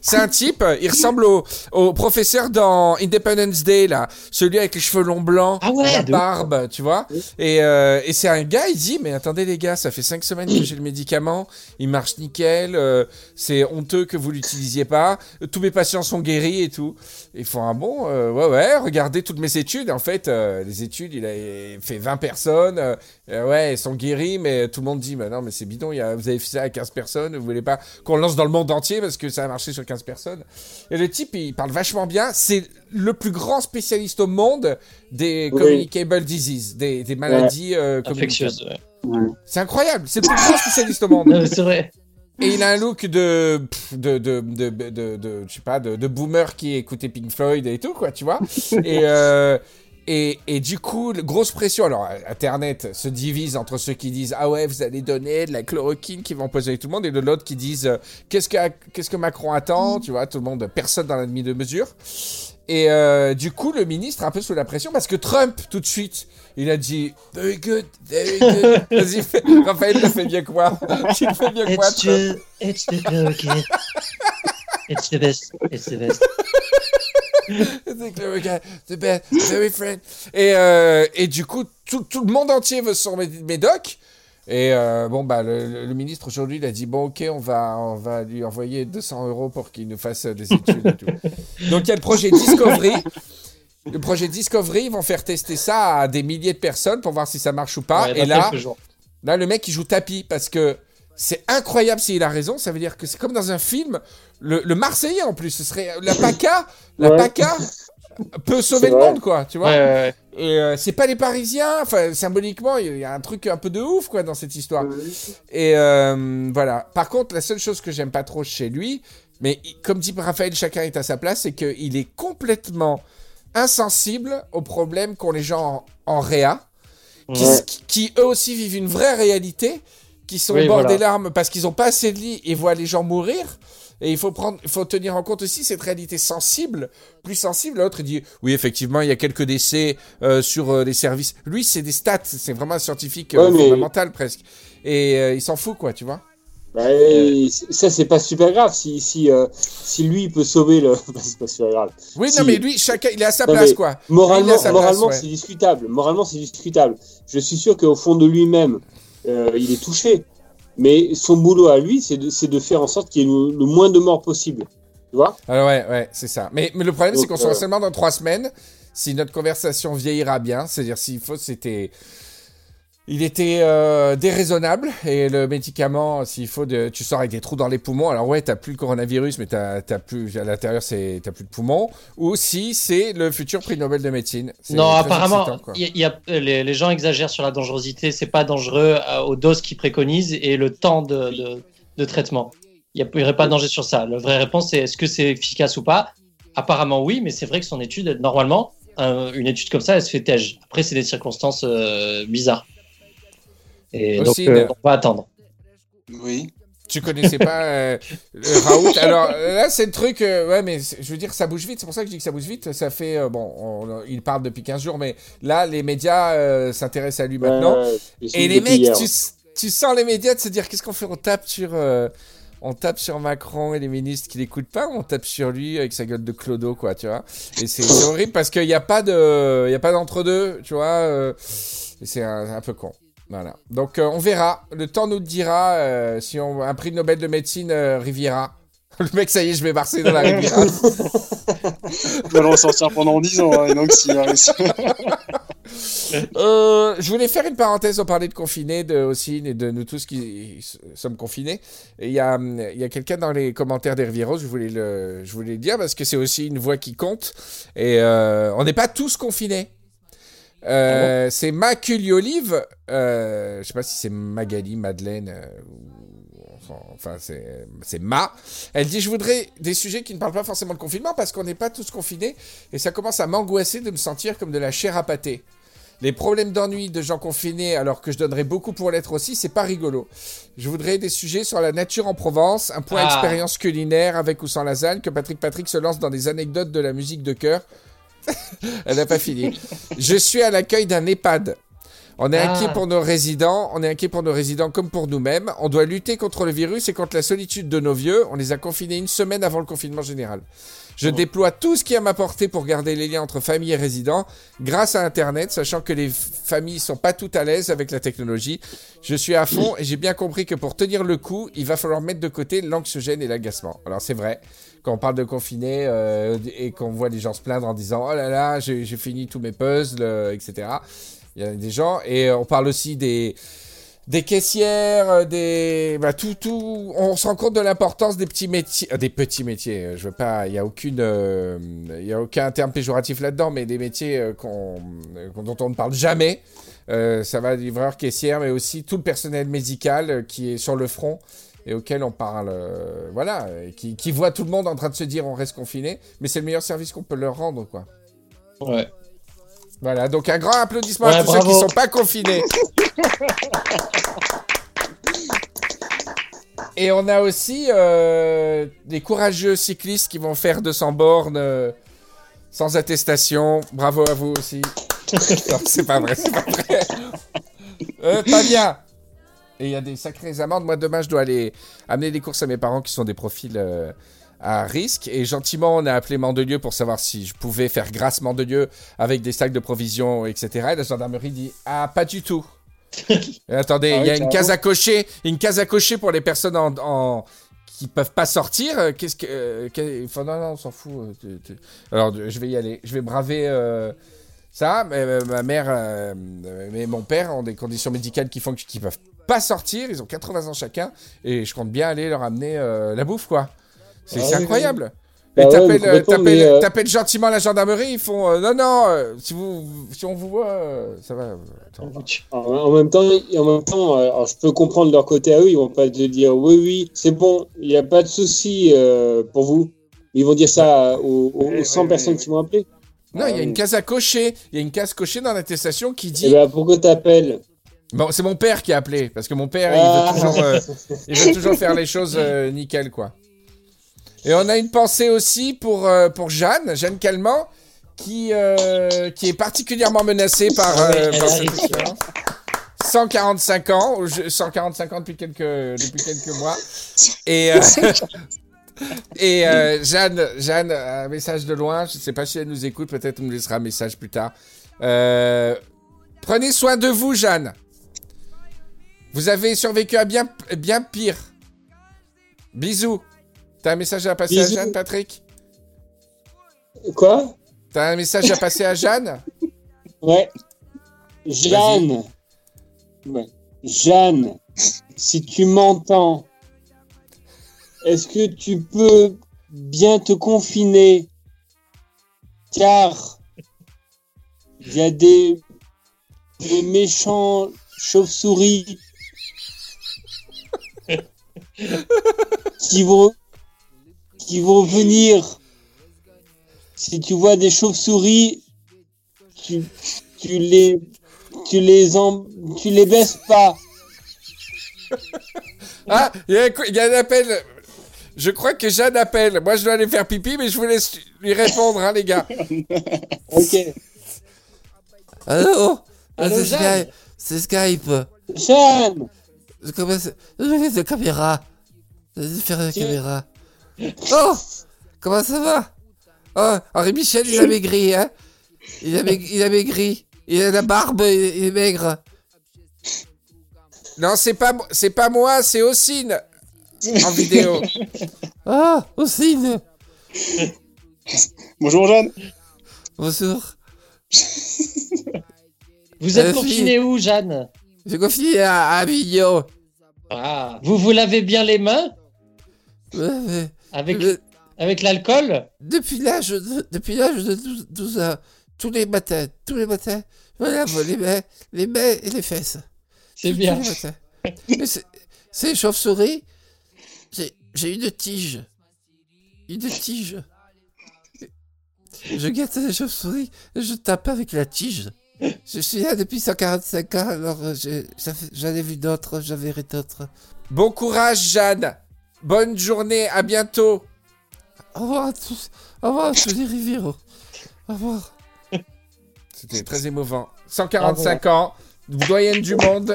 C'est un type, il ressemble au, au professeur dans Independence Day, là. Celui avec les cheveux longs blancs, Ah ouais, la de barbe, tu vois. Et, euh, et c'est un gars, il dit, mais attendez les gars, ça fait cinq semaines que j'ai le médicament, il marche nickel, euh, c'est honteux que vous l'utilisiez pas, tous mes patients sont guéris et tout. Ils font un bon, euh, ouais, ouais, regardez toutes mes études. En fait, euh, les études, il a fait 20 personnes, euh, euh, ouais, elles sont guéries, mais tout le monde dit, mais non, mais c'est bidon, il y a, vous avez fait ça à 15 personnes, vous voulez pas qu'on le lance dans le monde entier parce que ça a marché sur 15 personnes. Et le type, il parle vachement bien, c'est le plus grand spécialiste au monde des Oui. communicable diseases, des, des maladies euh, ouais. C'est incroyable, c'est le plus grand spécialiste au monde. C'est vrai. Et il a un look de, de, de, de, de, de- de- je sais pas, de, de boomer qui écoutait Pink Floyd et tout, quoi, tu vois. et, euh, et, et du coup, grosse pression. Alors, Internet se divise entre ceux qui disent Ah ouais, vous allez donner de la chloroquine qui va empoisonner tout le monde, et de l'autre qui disent euh, Qu'est-ce que, qu'est-ce que Macron attend Tu vois, tout le monde, personne dans la demi-de-mesure. Et euh, du coup, le ministre un peu sous la pression parce que Trump, tout de suite, il a dit Very good, very good. Vas-y, fais- Raphaël le fait bien que moi. Le fait bien que moi, It's Trump. the, it's the chloroquine. It's the best. It's the best. C'est que le regarde, the best, very friend. Et, euh, et du coup, tout, tout le monde entier veut son mé- médoc. Et euh, bon, bah, le, le- ministre aujourd'hui, il a dit Bon, ok, on va, on va lui envoyer 200 euros pour qu'il nous fasse euh, des études et tout. Donc, il y a le projet Discovery. Le projet Discovery, ils vont faire tester ça à des milliers de personnes pour voir si ça marche ou pas. Ouais, et là. Là, le mec, il joue tapis parce que c'est incroyable s'il a raison. Ça veut dire que c'est comme dans un film. Le, le Marseillais, en plus, ce serait la PACA. La Ouais. PACA peut sauver le monde, quoi. Tu vois Ouais, ouais, ouais. Et euh, c'est pas les Parisiens. Enfin, symboliquement, il y a un truc un peu de ouf, quoi, dans cette histoire. Et euh, voilà. Par contre, la seule chose que j'aime pas trop chez lui, mais comme dit Raphaël, chacun est à sa place, c'est qu'il est complètement insensible aux problèmes qu'ont les gens en, en réa qui, eux aussi vivent une vraie réalité, qui sont Oui, au bord voilà. des larmes parce qu'ils n'ont pas assez de lits et voient les gens mourir. Et il faut prendre, il faut tenir en compte aussi cette réalité sensible, plus sensible. L'autre il dit, oui, effectivement, il y a quelques décès euh, sur euh, les services. Lui, c'est des stats, c'est vraiment un scientifique euh, Ouais, mais- fondamental presque. Et euh, il s'en fout, quoi, tu vois. Bah, ça, c'est pas super grave. Si, si, euh, si lui, il peut sauver le. Bah, c'est pas super grave. Oui, Si. non, mais lui, chacun, il est à sa Non, place, quoi. Moralement, moralement place, ouais. c'est discutable. Moralement, c'est discutable. Je suis sûr qu'au fond de lui-même, euh, il est touché. Mais son boulot à lui, c'est de, faire en sorte qu'il y ait le, le moins de morts possible. Tu vois? Alors ouais, ouais, c'est ça. Mais, mais le problème, c'est qu'on sera euh, seulement dans trois semaines si notre conversation vieillira bien. C'est-à-dire, s'il faut, c'était. Il était euh, déraisonnable et le médicament, s'il faut, de, tu sors avec des trous dans les poumons. Alors ouais, t'as plus le coronavirus, mais t'as t'as plus à l'intérieur, c'est t'as plus de poumons. Ou si c'est le futur prix Nobel de médecine. C'est Non, apparemment, y a- il y a- les, les gens exagèrent sur la dangerosité. C'est pas dangereux euh, aux doses qu'ils préconisent et le temps de, de, de traitement. Il n'y aurait pas de danger sur ça. La vraie réponse, c'est est-ce que c'est efficace ou pas? Apparemment, oui, mais c'est vrai que son étude, normalement, euh, une étude comme ça, elle se fait tège. Après, c'est des circonstances euh, bizarres. Et Aussi, donc, euh, on va attendre. Oui. Tu connaissais pas euh, Raoult Alors euh, là, c'est le truc. euh, ouais, mais je veux dire, ça bouge vite. C'est pour ça que je dis que ça bouge vite. Ça fait. euh, bon, on- il parle depuis 15 jours, mais là, les médias euh, s'intéressent à lui maintenant. Et les mecs, tu, tu sens les médias de se dire qu'est-ce qu'on fait? On tape sur. euh, on tape sur Macron et les ministres qui l'écoutent pas, on tape sur lui avec sa gueule de clodo, quoi, tu vois? Et c'est horrible parce qu'il n'y a pas de, il y a pas d'entre-deux, tu vois. euh, c'est un, un peu con. Voilà. Donc, euh, on verra. Le temps nous dira euh, si on un prix Nobel de médecine euh, Riviera. Le mec, ça y est, je vais marcher dans la Riviera. On va le ressortir pendant 10 ans, hein, et donc s'il a réussi. Euh, je voulais faire une parenthèse, on parlait de confinés, de aussi, et de nous tous qui sommes confinés. Et il y a, hum, il y a quelqu'un dans les commentaires des Rivieros, je voulais le, je voulais le dire parce que c'est aussi une voix qui compte. Et euh, on n'est pas tous confinés. Euh, c'est Maculi Olive, euh, je sais pas si c'est Magali, Madeleine, euh, enfin, c'est Ma. Elle dit Je voudrais des sujets qui ne parlent pas forcément de confinement parce qu'on n'est pas tous confinés et ça commence à m'angoisser de me sentir comme de la chair à pâté. Les problèmes d'ennui de gens confinés, alors que je donnerais beaucoup pour l'être aussi, c'est pas rigolo. Je voudrais des sujets sur la nature en Provence, un point Ah. expérience culinaire avec ou sans lasagne, que Patrick Patrick se lance dans des anecdotes de la musique de cœur. Elle n'a pas fini. Je suis à l'accueil d'un EHPAD. On est Ah. inquiet pour nos résidents, on est inquiet pour nos résidents comme pour nous-mêmes. On doit lutter contre le virus et contre la solitude de nos vieux. On les a confinés une semaine avant le confinement général. Je déploie tout ce qui à ma portée pour garder les liens entre famille et résidents grâce à Internet, sachant que les familles sont pas toutes à l'aise avec la technologie. Je suis à fond et j'ai bien compris que pour tenir le coup, il va falloir mettre de côté l'anxiogène et l'agacement. Alors c'est vrai, quand on parle de confiné euh, et qu'on voit les gens se plaindre en disant oh là là, j'ai fini tous mes puzzles, euh, etc. Il y a des gens et euh, on parle aussi des des caissières, euh, des bah, tout tout. On se rend compte de l'importance des petits métiers, des petits métiers. Je veux pas, il y a aucune, il y a aucun terme péjoratif là-dedans, mais des métiers qu'on, dont on ne parle jamais. Ça va livreur, caissière, mais aussi tout le personnel médical qui est sur le front et auquel on parle, euh, voilà, qui, qui voit tout le monde en train de se dire on reste confiné, mais c'est le meilleur service qu'on peut leur rendre, quoi. Ouais. Voilà, donc un grand applaudissement Ouais, à tous ceux qui sont pas confinés. Et on a aussi euh, des courageux cyclistes qui vont faire 200 bornes euh, sans attestation. Bravo à vous aussi. non, c'est pas vrai, c'est pas vrai. Euh, pas bien. Et il y a des sacrées amendes. Moi, demain, je dois aller amener des courses à mes parents qui sont des profils euh, à risque. Et gentiment, on a appelé Mandelieu pour savoir si je pouvais faire grâce Mandelieu avec des sacs de provisions, etc. Et la gendarmerie dit Ah, pas du tout. Et attendez, il Ah y oui, a une case à cocher, une case à cocher pour les personnes en, en- qui peuvent pas sortir. Euh, Qu'est-ce que, euh, enfin, non, non, on s'en fout. Alors, je vais y aller. Je vais braver euh, ça. Mais, ma mère euh, et mon père ont des conditions médicales qui font qu'ils peuvent pas sortir. Ils ont 80 ans chacun, et je compte bien aller leur amener euh, la bouffe, quoi. C'est Ah oui, incroyable. Bah et t'appelles, euh, euh, gentiment la gendarmerie, ils font euh, non, non, euh, si, vous, si on vous voit, euh, ça va. euh, attends. En, en même temps, en même temps, alors je peux comprendre leur côté à eux. Ils vont pas te dire oui, oui, c'est bon, il n'y a pas de souci euh, pour vous. Ils vont dire ça aux, aux- aux 100 oui, personnes oui, qui vont appeler. Non, il y a Ah une case à cocher. Il y a une case cochée dans l'attestation qui Et dit. ben pourquoi t'appelles? Bon, c'est mon père qui a appelé parce que mon père, Ah. il, veut toujours, euh, il veut toujours faire les choses euh, nickel, quoi. Et on a une pensée aussi pour, euh, pour Jeanne, Jeanne Calment, qui, euh, qui est particulièrement menacée par, Ah oui, euh, elle par a cette risque. expérience. 145 ans, ou je- 145 ans depuis quelques, depuis quelques mois. Et, et euh, Jeanne, Jeanne, un message de loin, je ne sais pas si elle nous écoute, peut-être nous laissera un message plus tard. Euh, prenez soin de vous, Jeanne. Vous avez survécu à bien, bien pire. Bisous. T'as un message à passer Bisous. à Jeanne, Patrick? Quoi? T'as un message à passer à Jeanne? Ouais. Jeanne. Ouais. Jeanne, si tu m'entends, est-ce que tu peux bien te confiner? Car il y a des, des méchants chauves-souris qui vont, qui vont venir. Si tu vois des chauves-souris, tu, tu les tu les en, tu les baisses pas. Ah, il y, y a un appel. Je crois que Jeanne appelle. Moi, je dois aller faire pipi, mais je vous laisse lui répondre, hein, les gars. Ok. Allô? Allô, C'est Skype. C'est Skype. Jeanne, de caméra. Oh Comment ça va Oh, Henri Michel, il a maigri, hein il a, maigri, il a maigri. Il a la barbe, il, il est maigre. Non, c'est pas, c'est pas moi, c'est Ossine en vidéo. Ah, Ossine Bonjour Jeanne. Bonjour. Vous êtes Euh, confiné où, Jeanne? J'ai confié à, à Avignon. Ah, vous vous lavez bien les mains avec, avec l'alcool Depuis l'âge de, depuis l'âge de 12, 12 ans, tous les matins, tous les matins, lave les mains, les mains et les fesses. C'est bien. c'est- chauve-souris. J'ai une tige. Une tige. Je guette les chauves-souris, je tape avec la tige. Je suis là depuis 145 ans, alors euh, j'en ai vu d'autres, j'en verrai d'autres. Bon courage, Jeanne. Bonne journée, à bientôt. Au revoir à tous. Au revoir tous les Riviero. Au revoir. C'était très émouvant. 145 ans, doyenne du monde.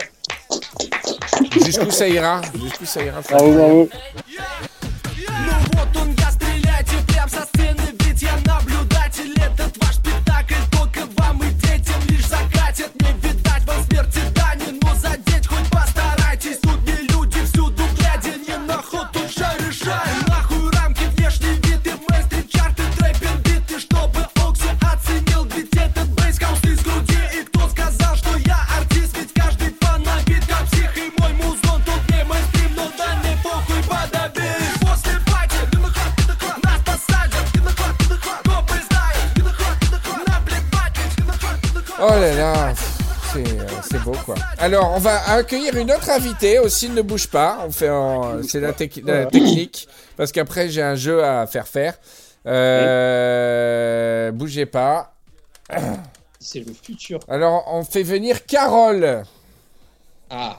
Jusqu'où ça ira? Jusqu'où ça ira. Ну va accueillir une autre invitée. Aussi, ne bouge pas. On fait en... c'est la, tec- la technique parce qu'après j'ai un jeu à faire faire. Euh... Bougez pas. C'est le futur. Alors, on fait venir Carole. Ah,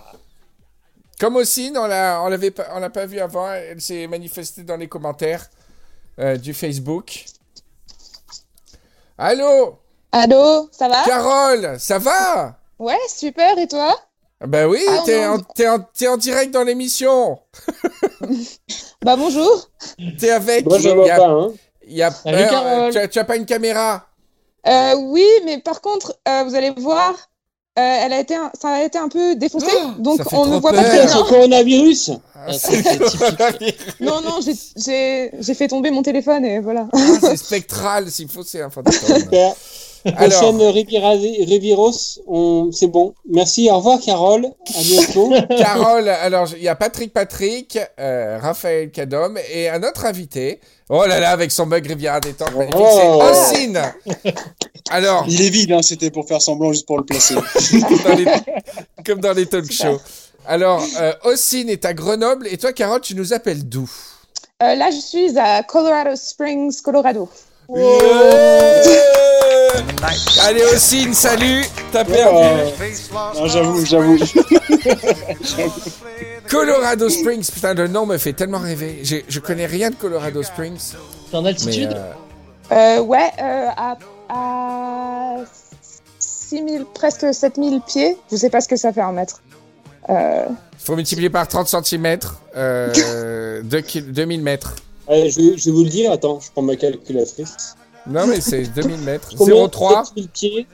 Comme aussi, on l'a, on l'avait pas, on l'a pas vu avant. Elle s'est manifestée dans les commentaires euh, du Facebook. Allô, Allô, ça va? Carole, ça va? Ouais, super, et toi? Ben oui, Ah, t'es, en, t'es, en, t'es en direct dans l'émission. Bah bonjour T'es avec. Moi, je y a- pas, hein. il y a- Salut, euh, Carole. tu, as, tu as pas une caméra? Euh, Oui, mais par contre, euh, vous allez voir, euh, elle a été un- ça a été un peu défoncé, donc ça fait on ne voit pas peur. très C'est le coronavirus. Ah. Non, non, j'ai- j'ai j'ai fait tomber mon téléphone et voilà. Ah, C'est spectral, s'il faut, c'est un fantôme. Alors, Riviros, on... c'est bon. Merci, au revoir Carole. À bientôt. Carole, alors il y a Patrick Patrick, euh, Raphaël Cadom et un autre invité. Oh là là, avec son mug Riviera détente, magnifique, Oh. c'est Ossine. Alors, Il est vide, hein, c'était pour faire semblant juste pour le placer. dans les- comme dans les talk shows. Alors, euh, Ossine est à Grenoble et toi, Carole, tu nous appelles d'où? Euh, là, je suis à Colorado Springs, Colorado. Allez, Ossine, salut T'as perdu Euh, non, j'avoue, j'avoue. Colorado Springs, putain, le nom me fait tellement rêver. J'ai- Je connais rien de Colorado Springs. T'es en Mais, altitude euh, Euh, ouais, euh, à, à 6000, presque 7000 pieds. Je sais pas ce que ça fait en mètre. Euh, faut multiplier par 30 cm, euh, 2 kil- 2000 mètres. Allez, je, je vais vous le dire, attends, je prends ma calculatrice. Non, mais c'est 2000 mètres. Combien 0,3 7000 pieds,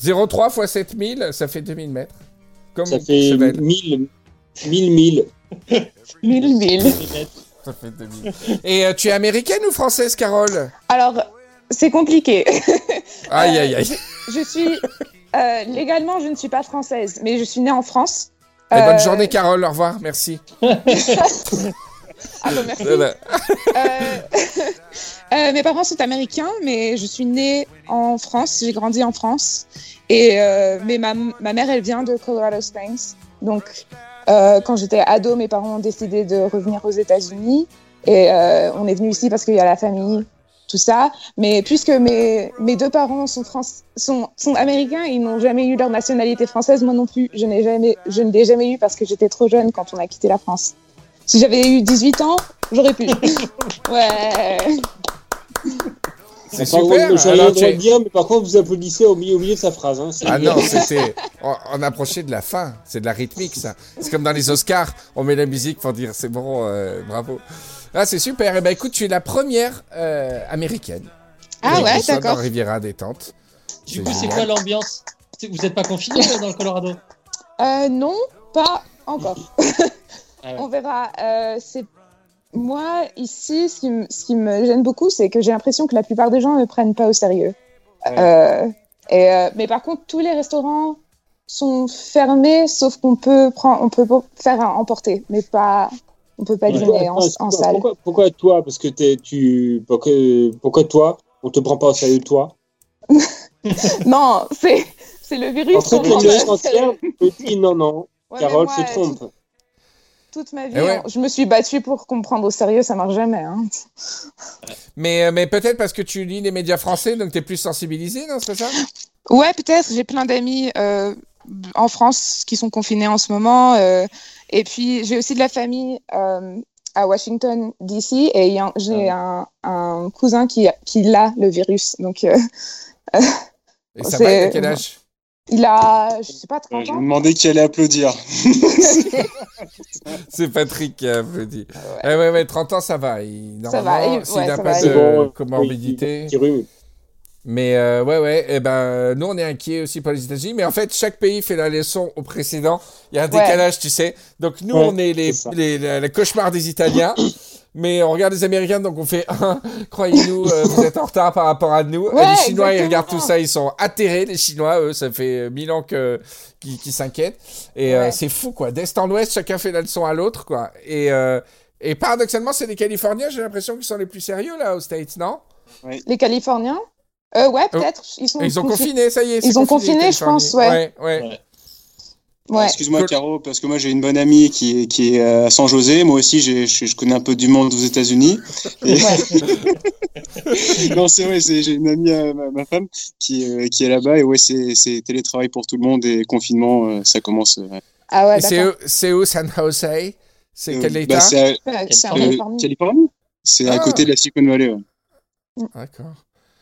0,3 fois 7000, ça fait 2000 mètres. Comme ça fait Chevel. 1000, 1000, 1000. 1000, 1000. Ça fait 2000. Et euh, tu es américaine ou française, Carole? Alors, c'est compliqué. Aïe, Euh, aïe, aïe. Je, je suis euh, légalement, je ne suis pas française, mais je suis née en France. Et bonne journée, Carole. Au revoir. Merci. Ah bah merci. Voilà. Euh, euh, mes parents sont américains, mais je suis née en France. J'ai grandi en France. Et euh, mais ma, ma mère, elle vient de Colorado Springs. Donc, quand j'étais ado, mes parents ont décidé de revenir aux États-Unis. Et on est venu ici parce qu'il y a la famille, tout ça. Mais puisque mes, mes deux parents sont, France, sont, sont américains, ils n'ont jamais eu leur nationalité française. Moi non plus, je, jamais, je ne l'ai jamais eu parce que j'étais trop jeune quand on a quitté la France. Si j'avais eu 18 ans, j'aurais pu. ouais. C'est super. Alors, le droit tu- dire, mais par contre, vous applaudissez au milieu, au milieu de sa phrase. Hein. Ah bien. non, c'était. On, on approchait de la fin. C'est de la rythmique, ça. C'est comme dans les Oscars. On met la musique pour dire c'est bon, euh, bravo. Ah, c'est super. Eh ben, écoute, tu es la première euh, américaine. Ah ouais, d'accord. Dans Riviera détente. Du coup, c'est quoi l'ambiance? Vous n'êtes pas confiné dans le Colorado? Euh, non, pas encore. Ah ouais. On verra. Euh, c'est moi ici, ce qui, me- ce qui me gêne beaucoup, c'est que j'ai l'impression que la plupart des gens ne me prennent pas au sérieux. Euh, et, euh, mais par contre, tous les restaurants sont fermés, sauf qu'on peut prendre, on peut faire un emporter, mais pas, on peut pas Ouais. dîner en, Pourquoi- en pourquoi- salle. Pourquoi, pourquoi toi? Parce que t'es, tu, pourquoi, pourquoi toi On te prend pas au sérieux toi? Non, c'est c'est le virus. En fait, le entière non, non, Ouais, Carole moi, se trompe. Toute ma vie, Eh ouais. hein, je me suis battue pour prenne au sérieux, ça marche jamais. Hein. Mais, euh, mais peut-être parce que tu lis les médias français, donc tu es plus sensibilisé, non C'est ça? Ouais, peut-être. J'ai plein d'amis euh, en France qui sont confinés en ce moment. euh, et puis, j'ai aussi de la famille euh, à Washington, D.C. Et j'ai un, un cousin qui, qui a le virus. Donc, Et ça va, quel âge? Il a, je sais pas, Ouais, 30 je me ans. demandais qui allait applaudir. C'est Patrick qui a applaudi. Ouais. ouais, ouais, 30 ans, ça va. Il, Ça va, normalement, il- s'il ouais, n'a pas va, de bon, comorbidité. qui. Mais euh, ouais, ouais, eh ben, nous, on est inquiets aussi pour les États-Unis. Mais en fait, chaque pays fait la leçon au précédent. Il y a un Ouais. décalage, tu sais. Donc, nous, Ouais, on est les, c'est ça. les, les, les cauchemars des Italiens. Mais on regarde les Américains, donc on fait Croyez-nous, euh, vous êtes en retard par rapport à nous. Ouais, les Chinois, ils regardent tout ça, ils sont atterrés. Les Chinois, eux, ça fait euh, mille ans que, qu'ils, qu'ils s'inquiètent. Et euh, c'est fou, quoi. D'est en ouest, chacun fait la leçon à l'autre, quoi. Et, euh, et paradoxalement, c'est les Californiens, j'ai l'impression qu'ils sont les plus sérieux, là, aux States, non? Les Californiens? Euh, Ouais, peut-être. Ils, sont Ils ont confi- confiné, ça y est. Ils ont confiné, confiné, je pense, ouais. Ouais, ouais. Excuse-moi. Caro, parce que moi j'ai une bonne amie qui est, qui est à San José. Moi aussi, je, je connais un peu du monde aux États-Unis. Et- non, c'est vrai, c'est- j'ai une amie, euh, ma, ma femme, qui, euh, qui est là-bas. Et ouais, c'est c'est télétravail pour tout le monde et confinement, euh, ça commence. euh, Ah ouais, c'est où, c'est où San Jose C'est euh, quel bah, état Ouais, C'est en Euh, Californie. C'est à Ah. côté de la Silicon Valley. ouais. D'accord.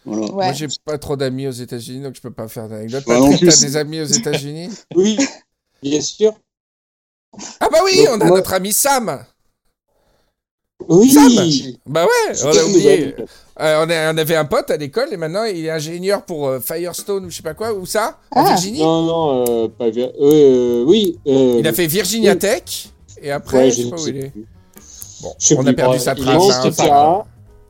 Voilà. Ouais. Moi, j'ai pas trop d'amis aux États-Unis, donc je peux pas faire d'anecdote. Non Patrick, t'as des amis aux États-Unis? Oui, bien sûr? Ah bah oui, Donc, on a moi- notre ami Sam. Oui. Sam Bah ouais, on a oublié. Euh, on, a- on avait un pote à l'école et maintenant il est ingénieur pour euh, Firestone ou je sais pas quoi. Où ça? En Ah. Virginie? Non, non, euh, pas bien. Euh, oui. Il a fait Virginia oui. Tech et après, ouais, je sais pas où il est. Bon, on a perdu sa trace. Hein,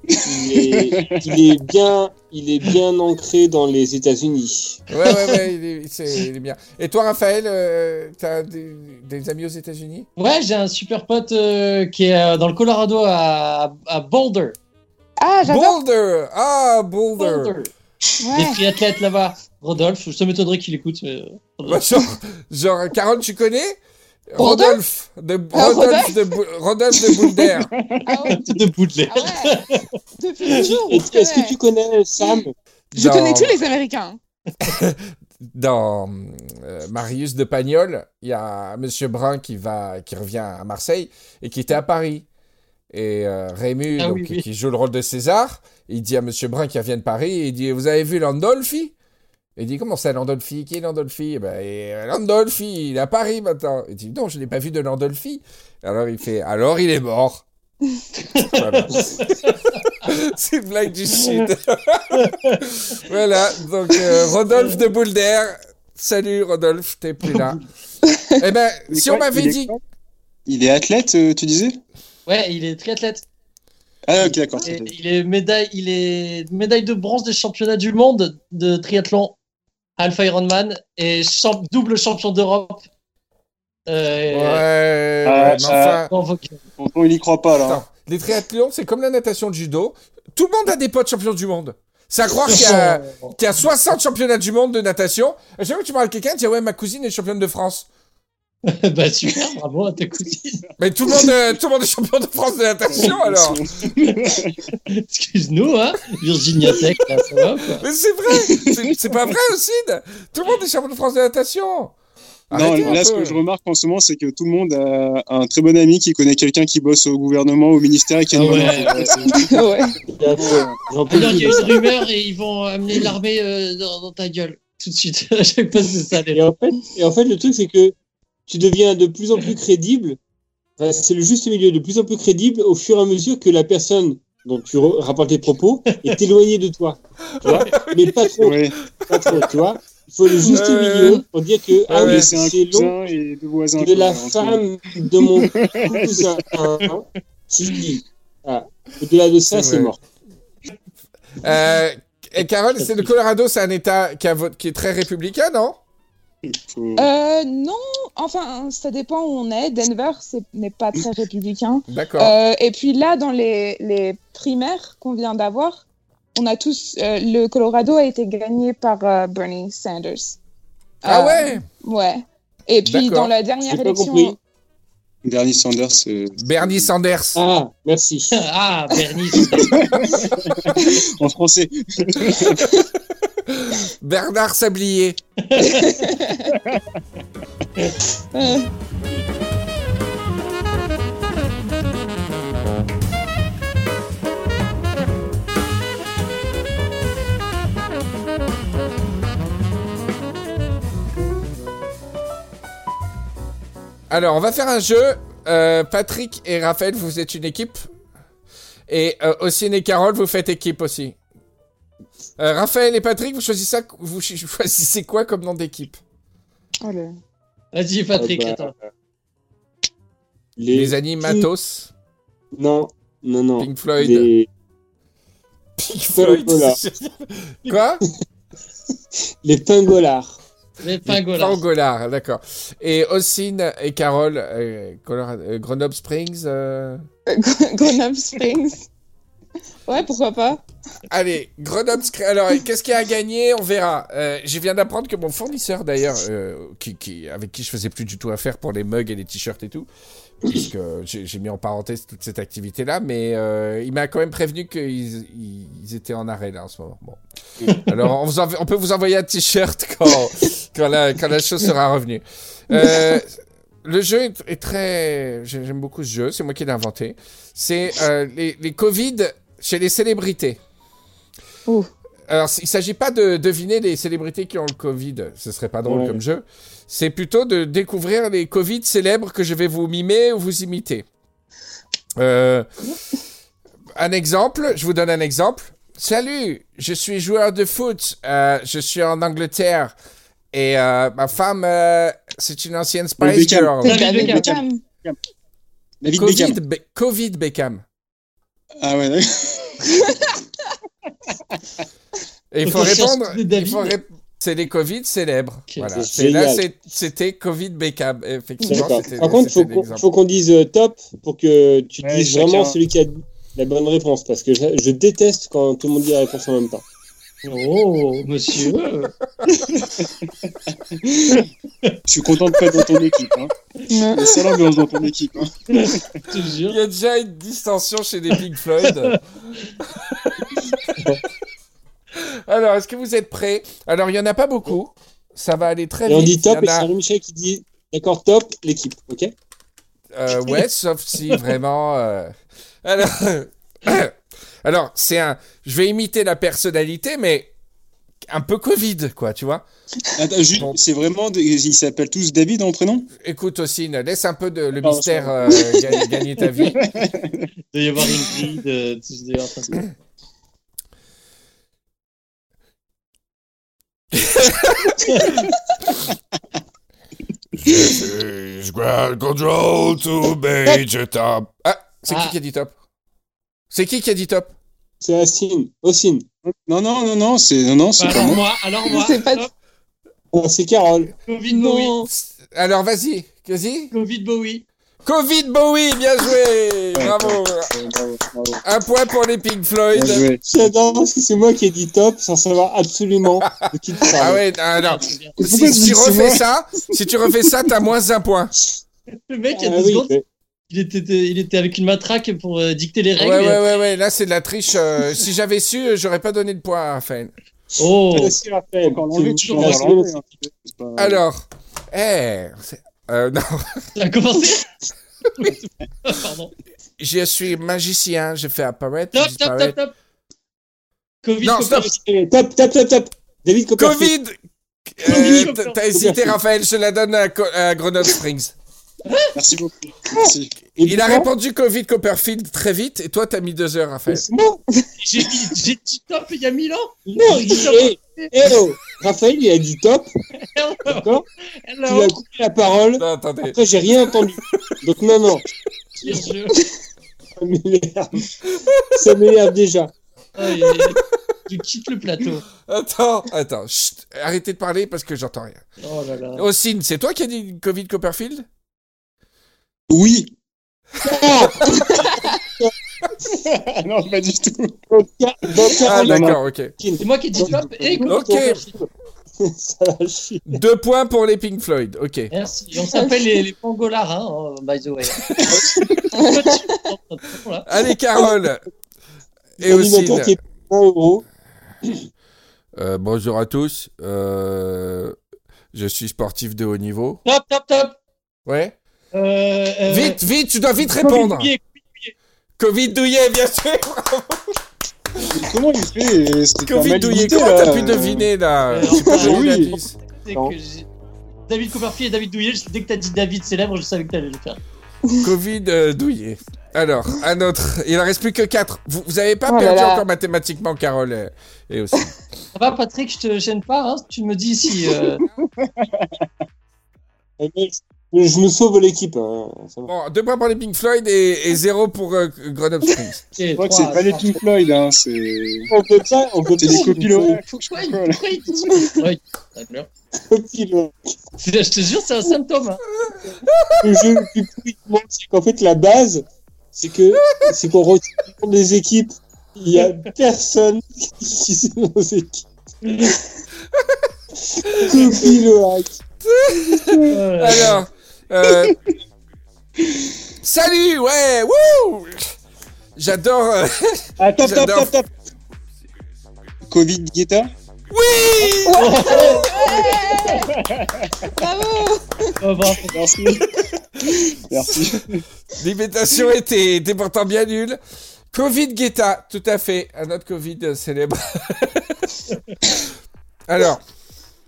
il est, il est bien, il est bien ancré dans les États-Unis. Ouais, ouais, ouais, il est, c'est- il est bien. Et toi, Raphaël, euh, t'as des, des amis aux États-Unis? Ouais, j'ai un super pote euh, qui est euh, dans le Colorado à, à Boulder. Ah, j'adore. Boulder Ah, Boulder, Boulder. Ouais. triathlètes là-bas. Rodolphe, ça m'étonnerait qu'il écoute. mais, Bah, genre, genre, Carole, tu connais? Rodolphe de, Ah, Rodolphe de, Rodolphe de. Ah ouais. de. Ah ouais. Depuis toujours. on se Est-ce que tu connais Sam? Je Dans- connais tous les Américains. Dans euh, Marius de Pagnol, il y a Monsieur Brun qui, va, qui revient à Marseille et qui était à Paris. Et euh, Rému, Ah donc, oui, oui. qui joue le rôle de César, il dit à Monsieur Brun qui revient de Paris, il dit Vous avez vu Landolfi? Il dit Comment ça, Landolfi? Qui est Landolfi? Eh ben, et, Landolfi, il est à Paris maintenant. Il dit Non, je n'ai pas vu de Landolfi. Alors il fait Alors il est mort. Voilà. C'est une blague du Sud. voilà, donc euh, Rodolphe de Boulder. Salut Rodolphe, t'es plus là. eh ben, Il si quoi? on m'avait Il dit. Il est athlète, euh, tu disais? Ouais, il est triathlète. Ah, ok, d'accord. Et il est médaille, il est médaille de bronze des championnats du monde de triathlon Alpha Ironman et champ- double champion d'Europe. Euh, Ouais, ouais, mais enfin. dans vos- Tonton, il y croit pas, là. Attends, les triathlons, c'est comme la natation de judo. Tout le monde a des potes champions du monde. C'est à croire qu'il y, a, qu'il y a 60 championnats du monde de natation. À chaque fois que tu parles à quelqu'un, tu dis Ouais, ma cousine est championne de France. bah super, bravo à ta cousine. Mais tout le monde, euh, tout le monde est champion de France de natation alors. Excuse-nous, hein, Virginia Tech, là, ça va ou quoi? Mais c'est vrai, c'est- pas vrai aussi. Tout le monde est champion de France de natation. Non, Arrêtez là, ce que je remarque en ce moment, c'est que tout le monde a un très bon ami qui connaît quelqu'un qui bosse au gouvernement, au ministère et qui a Ah une ouais. ouais. J'en peux Alors, il y a une rumeur et ils vont amener l'armée euh, dans, dans ta gueule tout de suite. à chaque fois, c'est ça. Et en fait, et en fait, le truc, c'est que tu deviens de plus en plus crédible. Enfin, c'est le juste milieu, de plus en plus crédible au fur et à mesure que la personne dont tu rapportes tes propos est éloignée de toi. Tu vois Mais pas trop, Ouais. pas trop, tu vois Il faut le juste Ouais. milieu pour dire que, ah mais oui, c'est long et deux voisins. de la femme de mon cousin. hein, Si, ah, au-delà de ça, C'est mort. Euh, et Carole, c'est le Colorado, c'est un État qui, a vote- qui est très républicain, non? Euh, non, enfin, ça dépend où on est. Denver, ce n'est pas très républicain. D'accord. Euh, et puis là, dans les, les primaires qu'on vient d'avoir, on a tous. euh, le Colorado a été gagné par euh, Bernie Sanders. ah Euh, ouais? Ouais. Et puis dans la dernière élection. compris. Bernie Sanders, Bernie Sanders. Ah, merci. Ah, Bernie. en français. Bernard Sablier. Alors, on va faire un jeu. Euh, Patrick et Raphaël, vous êtes une équipe. Et euh, Ossine et Carole, vous faites équipe aussi. Euh, Raphaël et Patrick, vous choisissez, ça- vous ch- choisissez quoi comme nom d'équipe? Oh là. Vas-y, Patrick, Ah bah, attends. Les, Les animatos? Non, non, non. Pink Floyd Les, Pink Floyd. Quoi? Les pingolards. Les pingolins. Pangolard, d'accord. Et Ossine et Carole, euh, Colorado- euh, Grenoble Springs euh, Grenoble Springs. Ouais, pourquoi pas. Allez, Grenoble Alors, qu'est-ce qu'il y a à gagner? On verra. Euh, je viens d'apprendre que mon fournisseur, d'ailleurs, euh, qui, avec qui je faisais plus du tout affaire pour les mugs et les t-shirts et tout, puisque j'ai mis en parenthèse toute cette activité-là, mais euh, il m'a quand même prévenu qu'ils ils- étaient en arrêt là en ce moment. Bon. Alors, on, peut vous envoyer un t-shirt quand, quand, la, quand la chose sera revenue. Euh, le jeu est, très. j'ai- J'aime beaucoup ce jeu, c'est moi qui l'ai inventé. C'est les, les Covid chez les célébrités. Ouh. Alors, il s'agit pas de deviner les célébrités qui ont le Covid, ce serait pas drôle Ouais. comme jeu. C'est plutôt de découvrir les Covid célèbres que je vais vous mimer ou vous imiter. Euh, un exemple, je vous donne un exemple. Salut, je suis joueur de foot, euh, je suis en Angleterre et euh, ma femme, euh, c'est une ancienne Spice. Girl. David David Beckham. Beckham. David Covid. Be- Covid Beckham. Ah ouais, d'accord. Et il faut répondre. il faut C'est les Covid célèbres. Voilà. c'est Là, c'était Covid Beckham. Effectivement, Par contre, c'était faut qu'on l'exemple. faut qu'on dise euh, top pour que tu Ouais, dises chacun. vraiment celui qui a la bonne réponse. Parce que je, je déteste quand tout le monde dit la réponse en même temps. Oh, monsieur. Je suis content de pas être dans ton équipe. Hein. Ouais. C'est ça l'ambiance dans ton équipe. Hein. Je te Il y a déjà une distension chez les Pink Floyd. Alors, est-ce que vous êtes prêts? Alors, il n'y en a pas beaucoup. Ça va aller très Et on vite. dit top Il et y en a- c'est Henri-Michel qui dit d'accord, top, l'équipe. Ok? Euh, ouais, sauf si vraiment. euh, Alors, alors c'est un. Je vais imiter la personnalité, mais un peu Covid, quoi, tu vois. Attends, juste, Bon. c'est vraiment. des- Ils s'appellent tous David en prénom? Écoute, Ossine, laisse un peu de, le Pardon, mystère euh, ga- gagner ta vie. Il doit y avoir une grille de. parce que- Ground control to major top. Ah, c'est Ah. qui qui a dit top? C'est qui qui a dit top C'est Assine. Ossine. Non, non, non, non, c'est non, non, c'est Bah, pas alors moi. alors moi. C'est pas- Oh, c'est Carole. Covid Bowie. Alors, vas-y, vas-y. Covid Bowie. Covid Bowie, bien joué Bravo Ouais, bravo, bravo. Un point pour les Pink Floyd. J'adore parce que c'est moi qui ai dit top sans savoir absolument de qui tu Ah parles. ouais, ah, non. Si, tu si refais ça, si tu refais ça, t'as moins un point. Le mec, il y a Ah deux oui, secondes, mais- il était, il était avec une matraque pour euh, dicter les règles. ouais, ouais, ouais, là c'est de la triche. euh, si j'avais su, euh, j'aurais pas donné de point à Raphaël. Oh, Raphaël. Pas- Alors, Eh, c'est- euh, non. Ça a commencé Pardon. Je suis magicien, je fais apparaître, Top, top, top, top. Covid, Non, Covid. stop. Eh, Top, top, top, top. David Copperfield. Covid Covid. Euh, t'as- T'as hésité, Raphaël, je la donne à, à Grenoble Springs. Merci beaucoup. Merci. Et Il a répondu Covid Copperfield très vite, et toi, t'as mis deux heures, Raphaël. Moi. J'ai dit, top il y a mille ans. Non, il dit, eh, eh, oh. Raphaël, il a dit top, d'accord Tu as coupé la parole. Non, attendez. Après, j'ai rien entendu. Donc, non, non. Ça m'énerve. Ça m'énerve déjà. Ah, et- Je quitte le plateau. Attends, attends. chut, arrêtez de parler parce que j'entends rien. Oh là là. Ossine, c'est toi qui as dit Covid Copperfield? Oui. Ah, non, pas du tout. Ah, Caroline. d'accord, ok. C'est moi qui ai dit top et. Ok. Ça l'a chier. Deux points pour les Pink Floyd, ok. Merci. On s'appelle les, les pangolards, hein, oh, by the way. Allez, Carole et Ossine. L'animateur qui est 1 euro. Euh, bonjour à tous. Euh, je suis sportif de haut niveau. Top, top, top. Ouais. Euh, euh, Vite, vite, tu dois vite Covid répondre. douillet. Covid douillet, bien sûr. Comment il fait? Covid douillet. Comment t'as pu deviner là? Euh, enfin, oui. que David Copperfield et David Douillet, dès que t'as dit David célèbre, je savais que t'allais le faire. Covid euh, douillet. Alors, un autre. Il en reste plus que 4. Vous, vous avez pas Oh perdu là. encore mathématiquement, Carole et aussi. Ça va, Patrick, je te gêne pas, hein Tu me dis si. euh, Je me sauve l'équipe. hein. Bon, deux points pour les Pink Floyd et, et zéro pour euh, Grenoble Springs. c'est Je crois que c'est pas les. Pink Floyd, hein, c'est. On peut pas, on peut C'est pas. des copilotes. Faut- ouais, ouais, d'accord. Copilote. Je te jure, c'est un symptôme. hein. Le jeu le plus pourri du monde, c'est qu'en fait, la base, c'est que, c'est qu'on retire des équipes. Il y a personne qui sait nos équipes. Copilote. Alors, euh, salut, ouais, wouh J'adore. euh, Ah, top, top, J'adore. top, top. Covid Guetta? Oui Bravo oh, bravo. Merci. Merci. L'imitation était, était pourtant bien nulle. Covid Guetta, tout à fait, un autre Covid célèbre. Alors,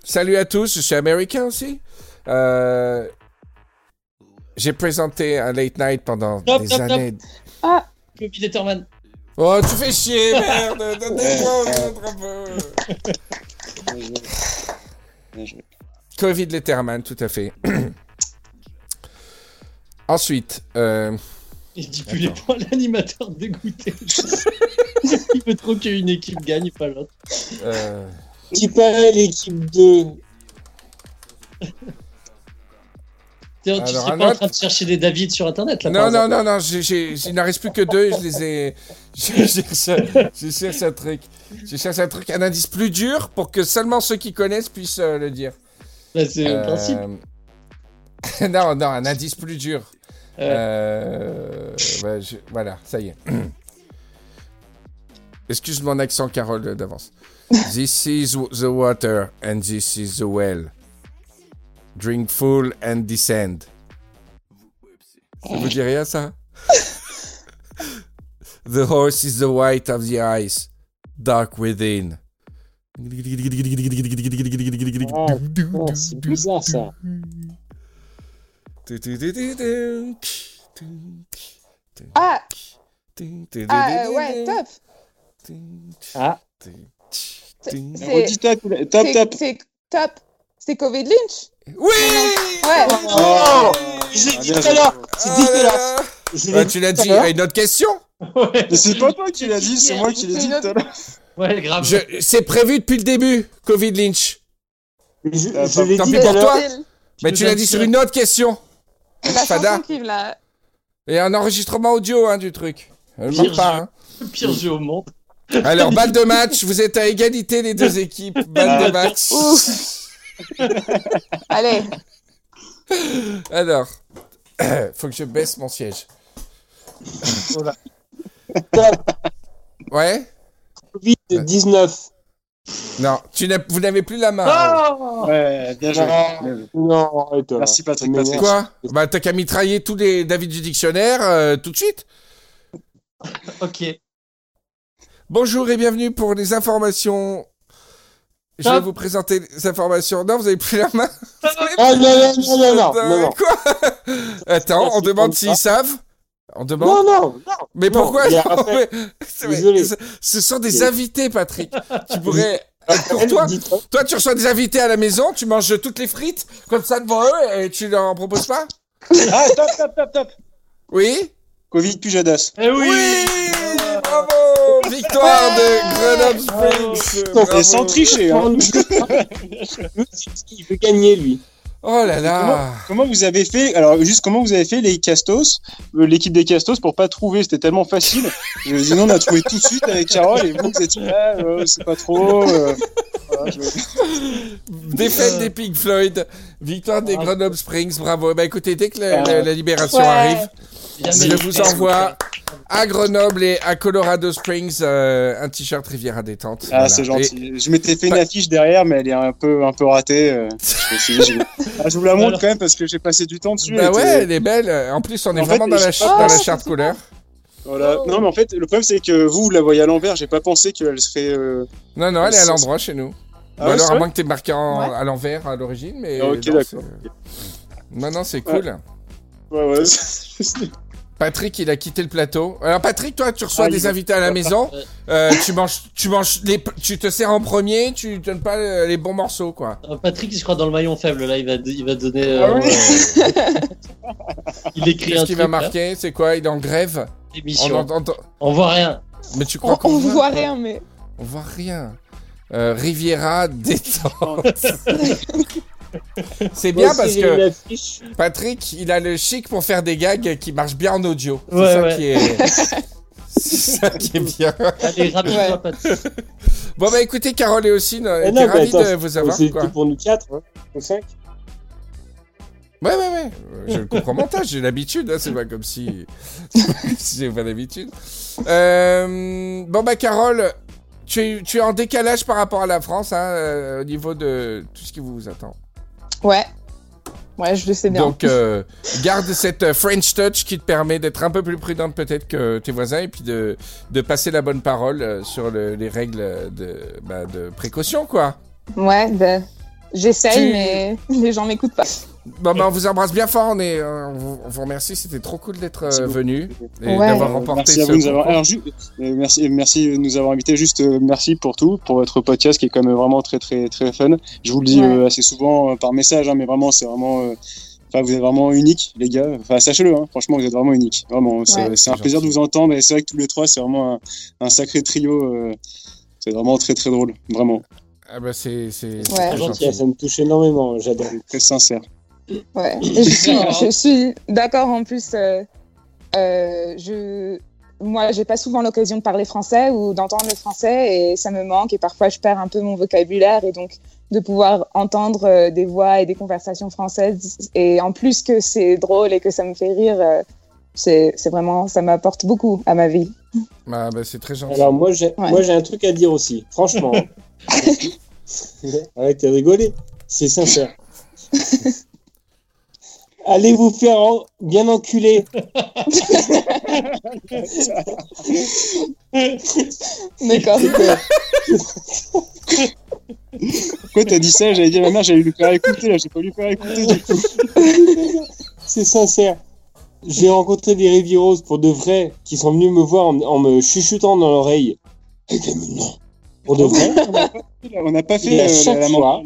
salut à tous, je suis américain aussi. Euh, J'ai présenté un late night pendant Top, des top, top. années. Copie Letterman. Oh, tu fais chier, merde Donne des points aux autres un peu. Bien joué. Bien joué. Covid Letterman, tout à fait. Ensuite, euh, Il dit plus les points, l'animateur dégoûté. Il veut trop qu'une équipe gagne, pas l'autre. euh, Qui paraît l'équipe 2. Tu serais pas en autre train de chercher des David sur internet là Non, non, non, non, il n'en reste plus que deux, je les ai... Je cherche, je cherche un truc. Je cherche un truc, un indice plus dur pour que seulement ceux qui connaissent puissent euh, le dire. Bah, c'est le Euh, principe. non, non, un indice plus dur. Euh, Euh, je- Voilà, ça y est. Excuse mon accent, Carole, d'avance. This is the water and this is the well. Drink full and descend. Ça vous dit rien, ça? The horse is the white of the eyes, dark within. Ah, putain, c'est bizarre ça. Ah, ah euh, ouais, top Ah. C'est top, top, c'est- top. C'est Covid Lynch Oui Ouais. Oh. Je l'ai Ah, dit bien tout à l'heure. C'est dégueulasse. Ah, tu l'as dit. Ah, Une autre question Ouais, c'est pas toi qui l'as dit, c'est moi qui l'ai dit tout à l'heure. ouais, grave. Je- C'est prévu depuis le début, Covid Lynch. Je, Ah, je l'ai dit pour toi. Mais tu l'as as dit sur une autre question. La Fada. chanson qui là. Et un enregistrement audio hein, du truc. Je Pire manque pas. jeu. hein. Le pire jeu au monde. Alors, balle de match, vous êtes à égalité les deux équipes. Balle de match. Allez. Alors, faut que je baisse mon siège. Top. Ouais Covid 19. Non, tu n'as- vous n'avez plus la main. Oh Ouais, bien joué. Non, arrête. Merci Patrick, Mais Patrick. Quoi? Bah t'as qu'à mitrailler tous les David du dictionnaire euh, tout de suite. Ok. Bonjour et bienvenue pour les informations. Je vais vous présenter les informations. Non, vous avez plus la main Ah non, non, non, non, non, non, non. Quoi Attends, on demande s'ils savent. On demande. Non, non, non. mais non, pourquoi non, Raphaël- mais- ce- sont des invités, Patrick. Tu pourrais. Pour Elle toi, toi, tu reçois des invités à la maison, tu manges toutes les frites comme ça devant eux et tu leur en proposes pas Ah, top, top, top, top. Oui Covid Pujadas. Eh oui, Bravo Victoire de Grenoble Springs Bravo. Et sans tricher, hein. Il veut gagner, lui. Oh là là Comment vous avez fait Alors juste comment vous avez fait les Castos, euh, l'équipe des Castos pour pas trouver? C'était tellement facile. Je dis non, on a trouvé tout de suite avec Carole et vous vous êtes dit ah, euh, c'est pas trop. euh, voilà, je- Défaite des Pink Floyd, victoire des Grenoble Springs, bravo. Bah écoutez, dès que la, la- la libération Ouais. arrive, je vous envoie à Grenoble et à Colorado Springs euh, un t-shirt Riviera détente. Ah Voilà. c'est Et- gentil. Je m'étais fait une affiche derrière, mais elle est un peu un peu ratée. euh, je je, Ah, je vous la montre Alors- quand même parce que j'ai passé du temps dessus. Bah elle ouais, était- elle est belle. En plus, on est En vraiment fait, dans la, dans la charte couleur. Voilà. Non mais en fait le problème c'est que vous, vous la voyez à l'envers. J'ai pas pensé qu'elle serait. euh, Non, non, elle est à l'endroit chez nous. Ah Ou ouais, alors, à moins que t'aies marqué en- Ouais. à l'envers à l'origine, mais. Ah, ok, d'accord. non, c'est cool. Ouais ouais. Patrick, il a quitté le plateau. Alors, Patrick, toi, tu reçois Ah, des invités à la maison. Euh, tu manges, tu manges les, tu te sers en premier, tu donnes pas euh, les bons morceaux, quoi. Euh, Patrick, il se croit dans le maillon faible, là, il va, il va donner. Ah euh, oui. il écrit Qu'est-ce qui va marquer? C'est quoi? Il est en grève? On, émission. On voit rien. Mais tu crois On, qu'on on voit? voit rien, mais. On voit rien. Euh, Riviera détente. C'est bien parce que. Patrick, il a le chic pour faire des gags qui marchent bien en audio. C'est Ouais, ça ouais. qui est. C'est ça qui est bien. Allez, Ouais. Patrick. Bon bah écoutez, Carole et aussi, on était ravis attends, de vous avoir. C'était pour nous quatre, hein, ou cinq. Ouais, ouais, ouais. Je le comprends montage, j'ai l'habitude. Hein, c'est pas comme si. si j'ai pas l'habitude. Euh, bon, bah, Carole, tu es, tu es en décalage par rapport à la France, hein, euh, au niveau de tout ce qui vous attend. Ouais. Ouais, je le sais bien. Donc, euh, garde cette euh, French touch qui te permet d'être un peu plus prudente peut-être que tes voisins et puis de, de passer la bonne parole euh, sur le- les règles de, bah, de précaution, quoi. Ouais, ben, j'essaye, Tu- mais les gens m'écoutent pas. Bon, bah, on vous embrasse bien fort. On, est, euh, on, vous, on vous remercie. C'était trop cool d'être Merci euh, venu et Ouais. d'avoir remporté merci à ce vous de nous avoir. concours. Alors, ju- euh, merci, merci de nous avoir invités. Juste euh, merci pour tout, pour votre podcast qui est quand même vraiment très très très fun. Je vous le dis Ouais. euh, assez souvent euh, par message, hein, mais vraiment c'est vraiment. euh, Enfin, vous êtes vraiment unique, les gars. Enfin, sachez-le, hein, franchement, vous êtes vraiment unique. Vraiment, c'est Ouais. un plaisir de vous entendre. Et c'est vrai que tous les trois, c'est vraiment un, un sacré trio. c'est vraiment très très drôle, vraiment, Ah bah c'est c'est c'est Ouais. très gentil. Ça, me touche énormément, j'adore. très sincère. Ouais. Et je suis, je suis d'accord en plus. euh, euh, je, moi, j'ai pas souvent l'occasion de parler français ou d'entendre le français et ça me manque et parfois je perds un peu mon vocabulaire et donc de pouvoir entendre euh, des voix et des conversations françaises et en plus que c'est drôle et que ça me fait rire, euh, c'est vraiment ça m'apporte beaucoup à ma vie. Ah bah c'est très gentil. Alors moi j'ai Ouais. moi j'ai un truc à dire aussi, franchement. Arrêtez de rigoler, c'est sincère. Allez vous faire en- bien enculer. D'accord. Pourquoi t'as dit ça? J'avais dit à ma mère, j'allais lui faire écouter, là, j'ai pas lui faire écouter du coup. C'est sincère. J'ai rencontré des Rivieros pour de vrai qui sont venus me voir en, en me chuchotant dans l'oreille. Eh bien, mais non. Pour de vrai. On n'a pas fait Et à euh, chaque la, la fois-.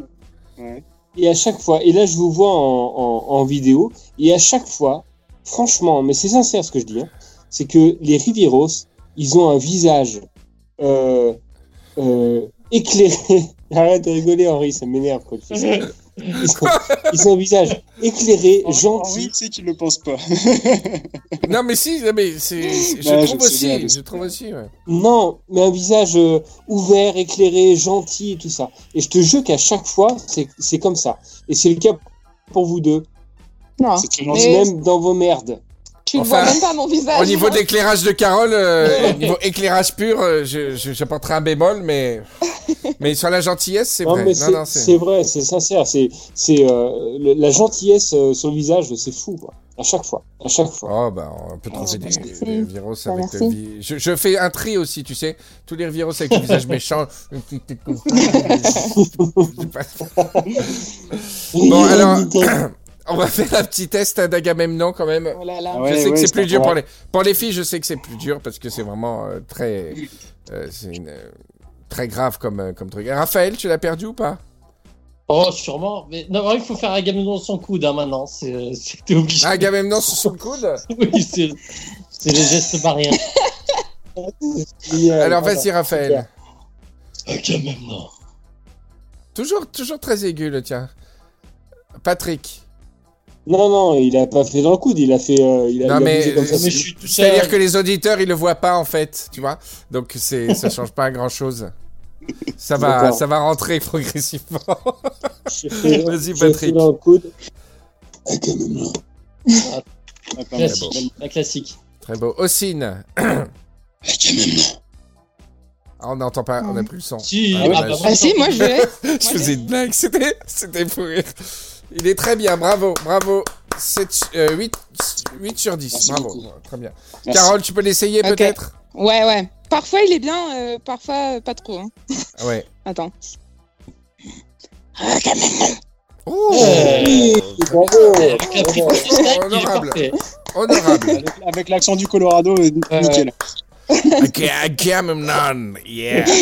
Ouais. Et à chaque fois, et là je vous vois en, en, en vidéo, et à chaque fois, franchement, mais c'est sincère ce que je dis, hein, c'est que les Rivieros, ils ont un visage euh, euh, éclairé. Arrête de rigoler Henri, ça m'énerve quand tu fais ça. Ils ont, ils ont un visage éclairé, Henri, gentil. tu sais qu'il le pense pas. Non mais si, mais c'est c'est- je Ouais, trouve je sais bien, aussi, je trouve aussi. Ouais. Non, mais un visage euh, ouvert, éclairé, gentil et tout ça. Et je te jure qu'à chaque fois, c'est c'est comme ça. Et c'est le cas pour vous deux, Non. C'est même dans vos merdes. Tu ne Enfin, vois même pas mon visage. Au niveau de l'éclairage de Carole, euh, au niveau éclairage pur, euh, je, je, j'apporterai un bémol, mais, mais sur la gentillesse, c'est vrai. c'est vrai, c'est sincère. C'est c'est euh, le- la gentillesse euh, sur le visage, c'est fou, quoi. À chaque fois, à chaque fois. Oh, bah, on peut trouver des, des virus Bah, avec merci. le vi- je, je fais un tri aussi, tu sais. Tous les virus avec le visage méchant. bon, alors, on va faire un petit test d'Agamemnon quand même. Oh là là. Ouais, je sais que ouais, c'est c'est plus dur pour les, pour les filles, je sais que c'est plus dur parce que c'est vraiment euh, très, euh, c'est une, euh, très grave comme, comme truc. Raphaël, tu l'as perdu ou pas? Oh, sûrement. Mais non, il faut faire Agamemnon sans coude hein, maintenant. C'est t'es obligé. Agamemnon sur son coude? Oui, c'est c'est les gestes barrières. Alors Voilà. vas-y Raphaël. Agamemnon. Toujours, toujours très aigu le tien. Patrick. Non, non, il a pas fait dans le coude, il a fait. euh, il a, Non, il a mais- comme ça. Mais je suis tout C'est-à-dire que les auditeurs, ils le voient pas en fait, tu vois. Donc c'est, ça change pas grand-chose. Ça va, ça va rentrer progressivement. Vas-y, Patrick. dans le coude. Ah. Classique. La classique. Très beau. Ossine. Ah, on n'entend pas, on n'a plus le son. Si, Ah, ah, bah, bah, moi, Ah si, moi je vais. Je faisais une blague, c'était, c'était pour rire. Il est très bien, bravo, bravo. 7, euh, 8, 8 sur 10, Merci bravo. beaucoup. Très bien. Merci. Carole, tu peux l'essayer Ok. peut-être? Ouais, ouais. Parfois il est bien, euh, parfois euh, pas trop. Hein. Ah Ouais. Attends. Oh Euh, Bravo. Steak, il est Honorable. Honorable. Avec, avec l'accent du Colorado, euh, nickel. Agamemnon, yeah.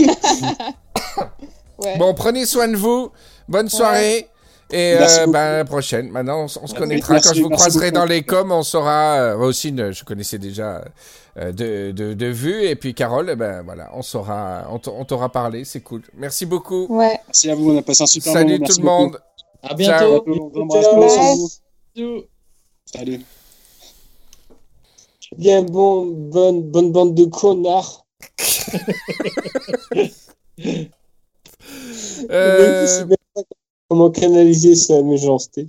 Ouais. Bon, prenez soin de vous. Bonne soirée. Et euh, bah, à la prochaine. Maintenant, on, se connaîtra. Merci, Quand je vous croiserai beaucoup. dans les coms, on saura. Euh, moi aussi, je connaissais déjà euh, de, de, de vue. Et puis, Carole, eh ben, voilà, on saura. On t'aura parlé. C'est cool. Merci beaucoup. Ouais. Merci à vous, on a passé un super Salut moment. tout Merci le monde. À bientôt. Ciao. Salut. Bien bon, bonne, bonne bande de connards. Euh, Comment canaliser sa méchanceté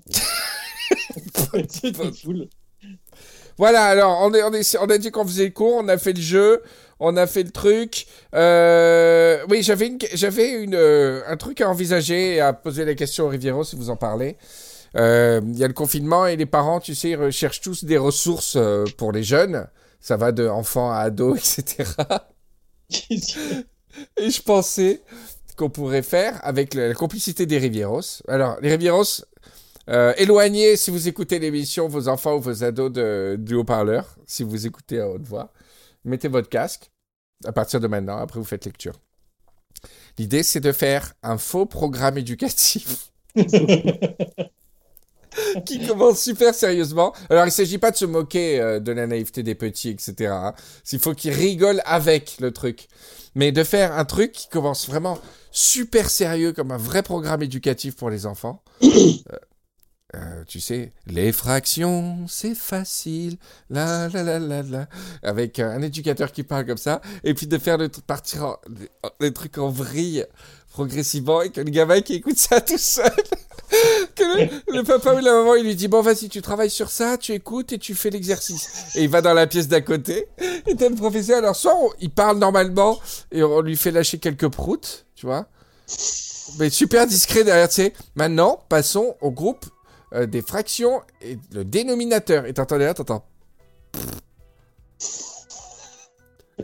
cool. Voilà, alors on, est, on, est, on a dit qu'on faisait le cours, on a fait le jeu, on a fait le truc. Euh, oui, j'avais une, j'avais une, euh, un truc à envisager et à poser la question au Riviero si vous en parlez. Euh, Il y a le confinement et les parents, tu sais, ils recherchent tous des ressources euh, pour les jeunes. Ça va de enfants à ados, etc. Et je pensais qu'on pourrait faire avec la complicité des Rivieros. Alors, les Rivieros, euh, éloignez, si vous écoutez l'émission, vos enfants ou vos ados de, du haut-parleur, si vous écoutez à haute voix. Mettez votre casque à partir de maintenant, après vous faites lecture. L'idée, c'est de faire un faux programme éducatif qui commence super sérieusement. Alors, il ne s'agit pas de se moquer euh, de la naïveté des petits, etc. hein. Il faut qu'ils rigolent avec le truc. Mais de faire un truc qui commence vraiment super sérieux, comme un vrai programme éducatif pour les enfants. Euh, euh, tu sais, les fractions, c'est facile, la la la la la, avec un éducateur qui parle comme ça, et puis de faire le partir en- les trucs en vrille progressivement, et que le gamin qui écoute ça tout seul, le, papa ou la maman, il lui dit, bon vas-y, tu travailles sur ça, tu écoutes et tu fais l'exercice. Et il va dans la pièce d'à côté, et t'as le professeur, alors soit il parle normalement, et on lui fait lâcher quelques proutes, tu vois, mais super discret derrière, tu sais. Maintenant, passons au groupe euh, des fractions et le dénominateur. Et t'entends derrière, t'entends.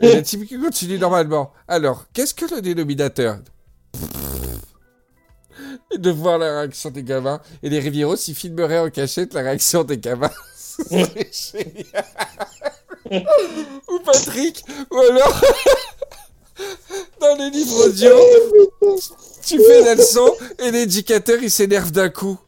Et le type qui continue normalement. Alors, qu'est-ce que le dénominateur? Et de voir la réaction des gamins. Et les Rivieros, s'ils filmeraient en cachette la réaction des gamins. Ce serait génial. ou Patrick, ou alors. Dans les livres audio, tu fais la leçon et l'éducateur il s'énerve d'un coup.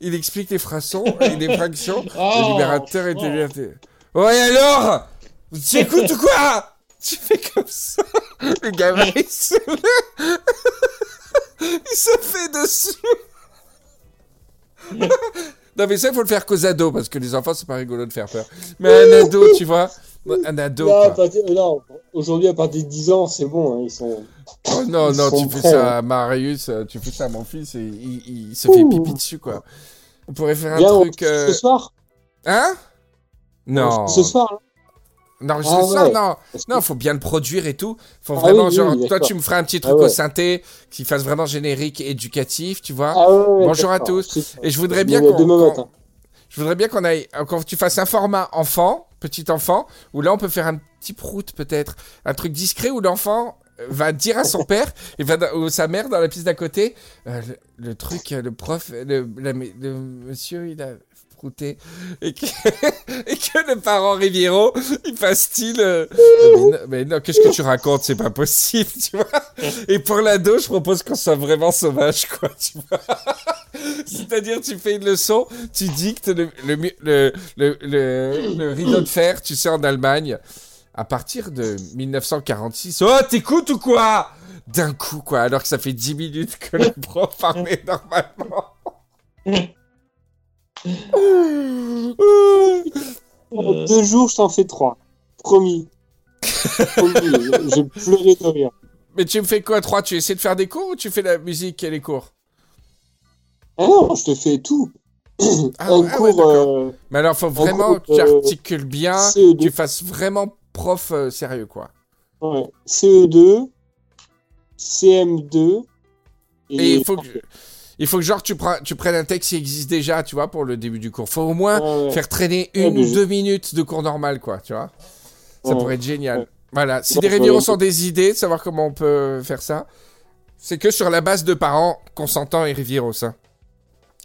Il explique les fractions et les fractions. le Oh, libérateur est oh. énervé. Ouais alors Tu écoutes ou quoi? Tu fais comme ça. Le gamin il se. Il se fait dessus. non mais ça il faut le faire qu'aux ados parce que les enfants c'est pas rigolo de faire peur. Mais un ado tu vois, un ado. Non, aujourd'hui, à partir de 10 ans, c'est bon. hein, ils sont... Oh non, Ils non, sont tu fais prêts, ça à Marius, euh, tu fais ça à mon fils et il, il se fait Ouh. pipi dessus, quoi. On pourrait faire un truc... euh, ce soir? Hein? Non. Ce soir, là? Non, Ah ouais. non. Parce que- Non, faut bien le produire et tout. Faut Ah vraiment, oui, genre, oui, toi, tu me feras un petit truc Ah ouais. au synthé qui fasse vraiment générique éducatif, tu vois. Ah ouais, Bonjour à tous. Et je voudrais bien qu'on. Je voudrais bien qu'on aille, quand tu fasses un format enfant, petit enfant, où là on peut faire un petit prout peut-être, un truc discret où l'enfant euh, va dire à son père et va ou sa mère dans la piste d'à côté, euh, le, le truc, euh, le prof, le, la- le monsieur il a et que, et que le parent Riviero il fasse style, euh, mais non, qu'est-ce que tu racontes, c'est pas possible, tu vois? Et pour l'ado, je propose qu'on soit vraiment sauvage, quoi, tu vois? C'est-à-dire, tu fais une leçon, tu dictes le, le, mu- le, le, le- le rideau de fer, tu sais, en Allemagne, à partir de 1946. Oh, t'écoutes ou quoi? D'un coup, quoi, alors que ça fait 10 minutes que le prof parlait normalement. En deux jours, je t'en fais trois. Promis. Promis, je- j'ai pleuré de rire. Mais tu me fais quoi, 3 Tu essaies de faire des cours ou tu fais la musique et les cours? Ah non, je te fais tout. Ah, un ah cours ouais, euh, Mais alors, faut vraiment que tu euh, articules bien, CE2. tu fasses vraiment prof euh, sérieux, quoi. ouais, CE2, CM2. Et il faut que, il faut que genre tu, prennes un texte qui existe déjà, tu vois, pour le début du cours. Faut au moins faire traîner une ou deux minutes de cours normal, quoi, tu vois. Ça pourrait être génial. Voilà. Si des réunions sont des idées, de savoir comment on peut faire ça, c'est que sur la base de parents consentants et Rivieros. Hein.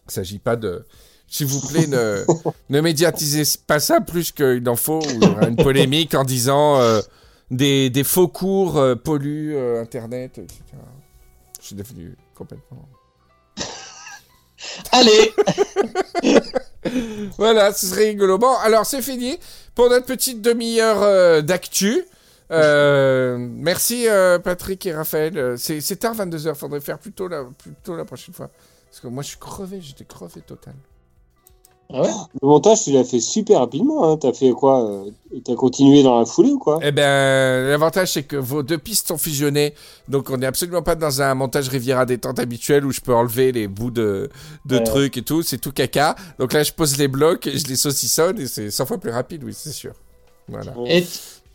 Il s'agit pas de. S'il vous plaît, ne, ne médiatisez pas ça plus qu'il en faut, ou il y aura une polémique en disant euh, des, des faux cours euh, polluent euh, Internet, etc. Je suis devenu complètement. Allez, Voilà, ce serait rigolo. Bon, alors c'est fini pour notre petite demi-heure euh, d'actu. Euh, merci euh, Patrick et Raphaël. C'est tard 22h, faudrait faire plus tôt, la, plus la prochaine fois. Parce que moi je suis crevé, j'étais crevé total. Ah ouais Le montage, tu l'as fait super rapidement. Hein. T'as fait quoi euh, T'as continué dans la foulée ou quoi? Eh ben, l'avantage c'est que vos deux pistes sont fusionnées, donc on n'est absolument pas dans un montage Riviera détente habituel où je peux enlever les bouts de, de Ouais. trucs et tout, c'est tout caca. Donc là je pose les blocs et je les saucissonne et c'est 100 fois plus rapide, oui c'est sûr. Voilà. Et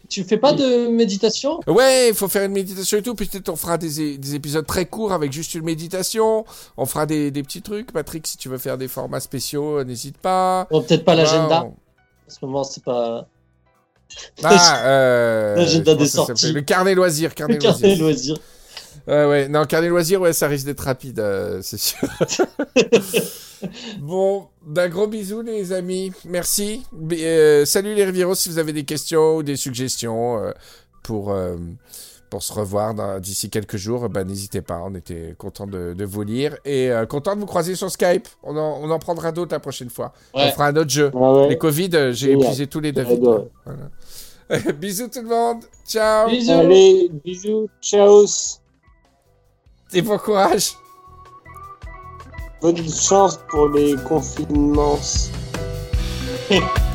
tu fais pas de méditation? Ouais, il faut faire une méditation et tout. Peut-être on fera des, épisodes très courts avec juste une méditation. On fera des, des petits trucs. Patrick, si tu veux faire des formats spéciaux, euh, n'hésite pas. Bon, peut-être pas l'agenda. Ouais, En ce moment, c'est pas. Ah, euh, L'agenda des sorties. Le carnet loisirs. Carnet Le carnet loisirs. loisirs. Ouais, ouais. Non, carnet loisirs, ouais, ça risque d'être rapide, euh, c'est sûr. bon, d'un gros bisou, les amis. Merci. B- euh, salut les Riviros si vous avez des questions ou des suggestions euh, pour, euh, pour se revoir d'ici quelques jours. Bah, n'hésitez pas, on était content de, de vous lire et euh, content de vous croiser sur Skype. On en, on en prendra d'autres la prochaine fois. On fera un autre jeu. Ah ouais. Les Covid, j'ai épuisé tous les David. J'adore. Voilà. bisous tout le monde. Ciao. Bisous. Allez, bisous, ciao. Et bon courage. Bonne chance pour les confinements.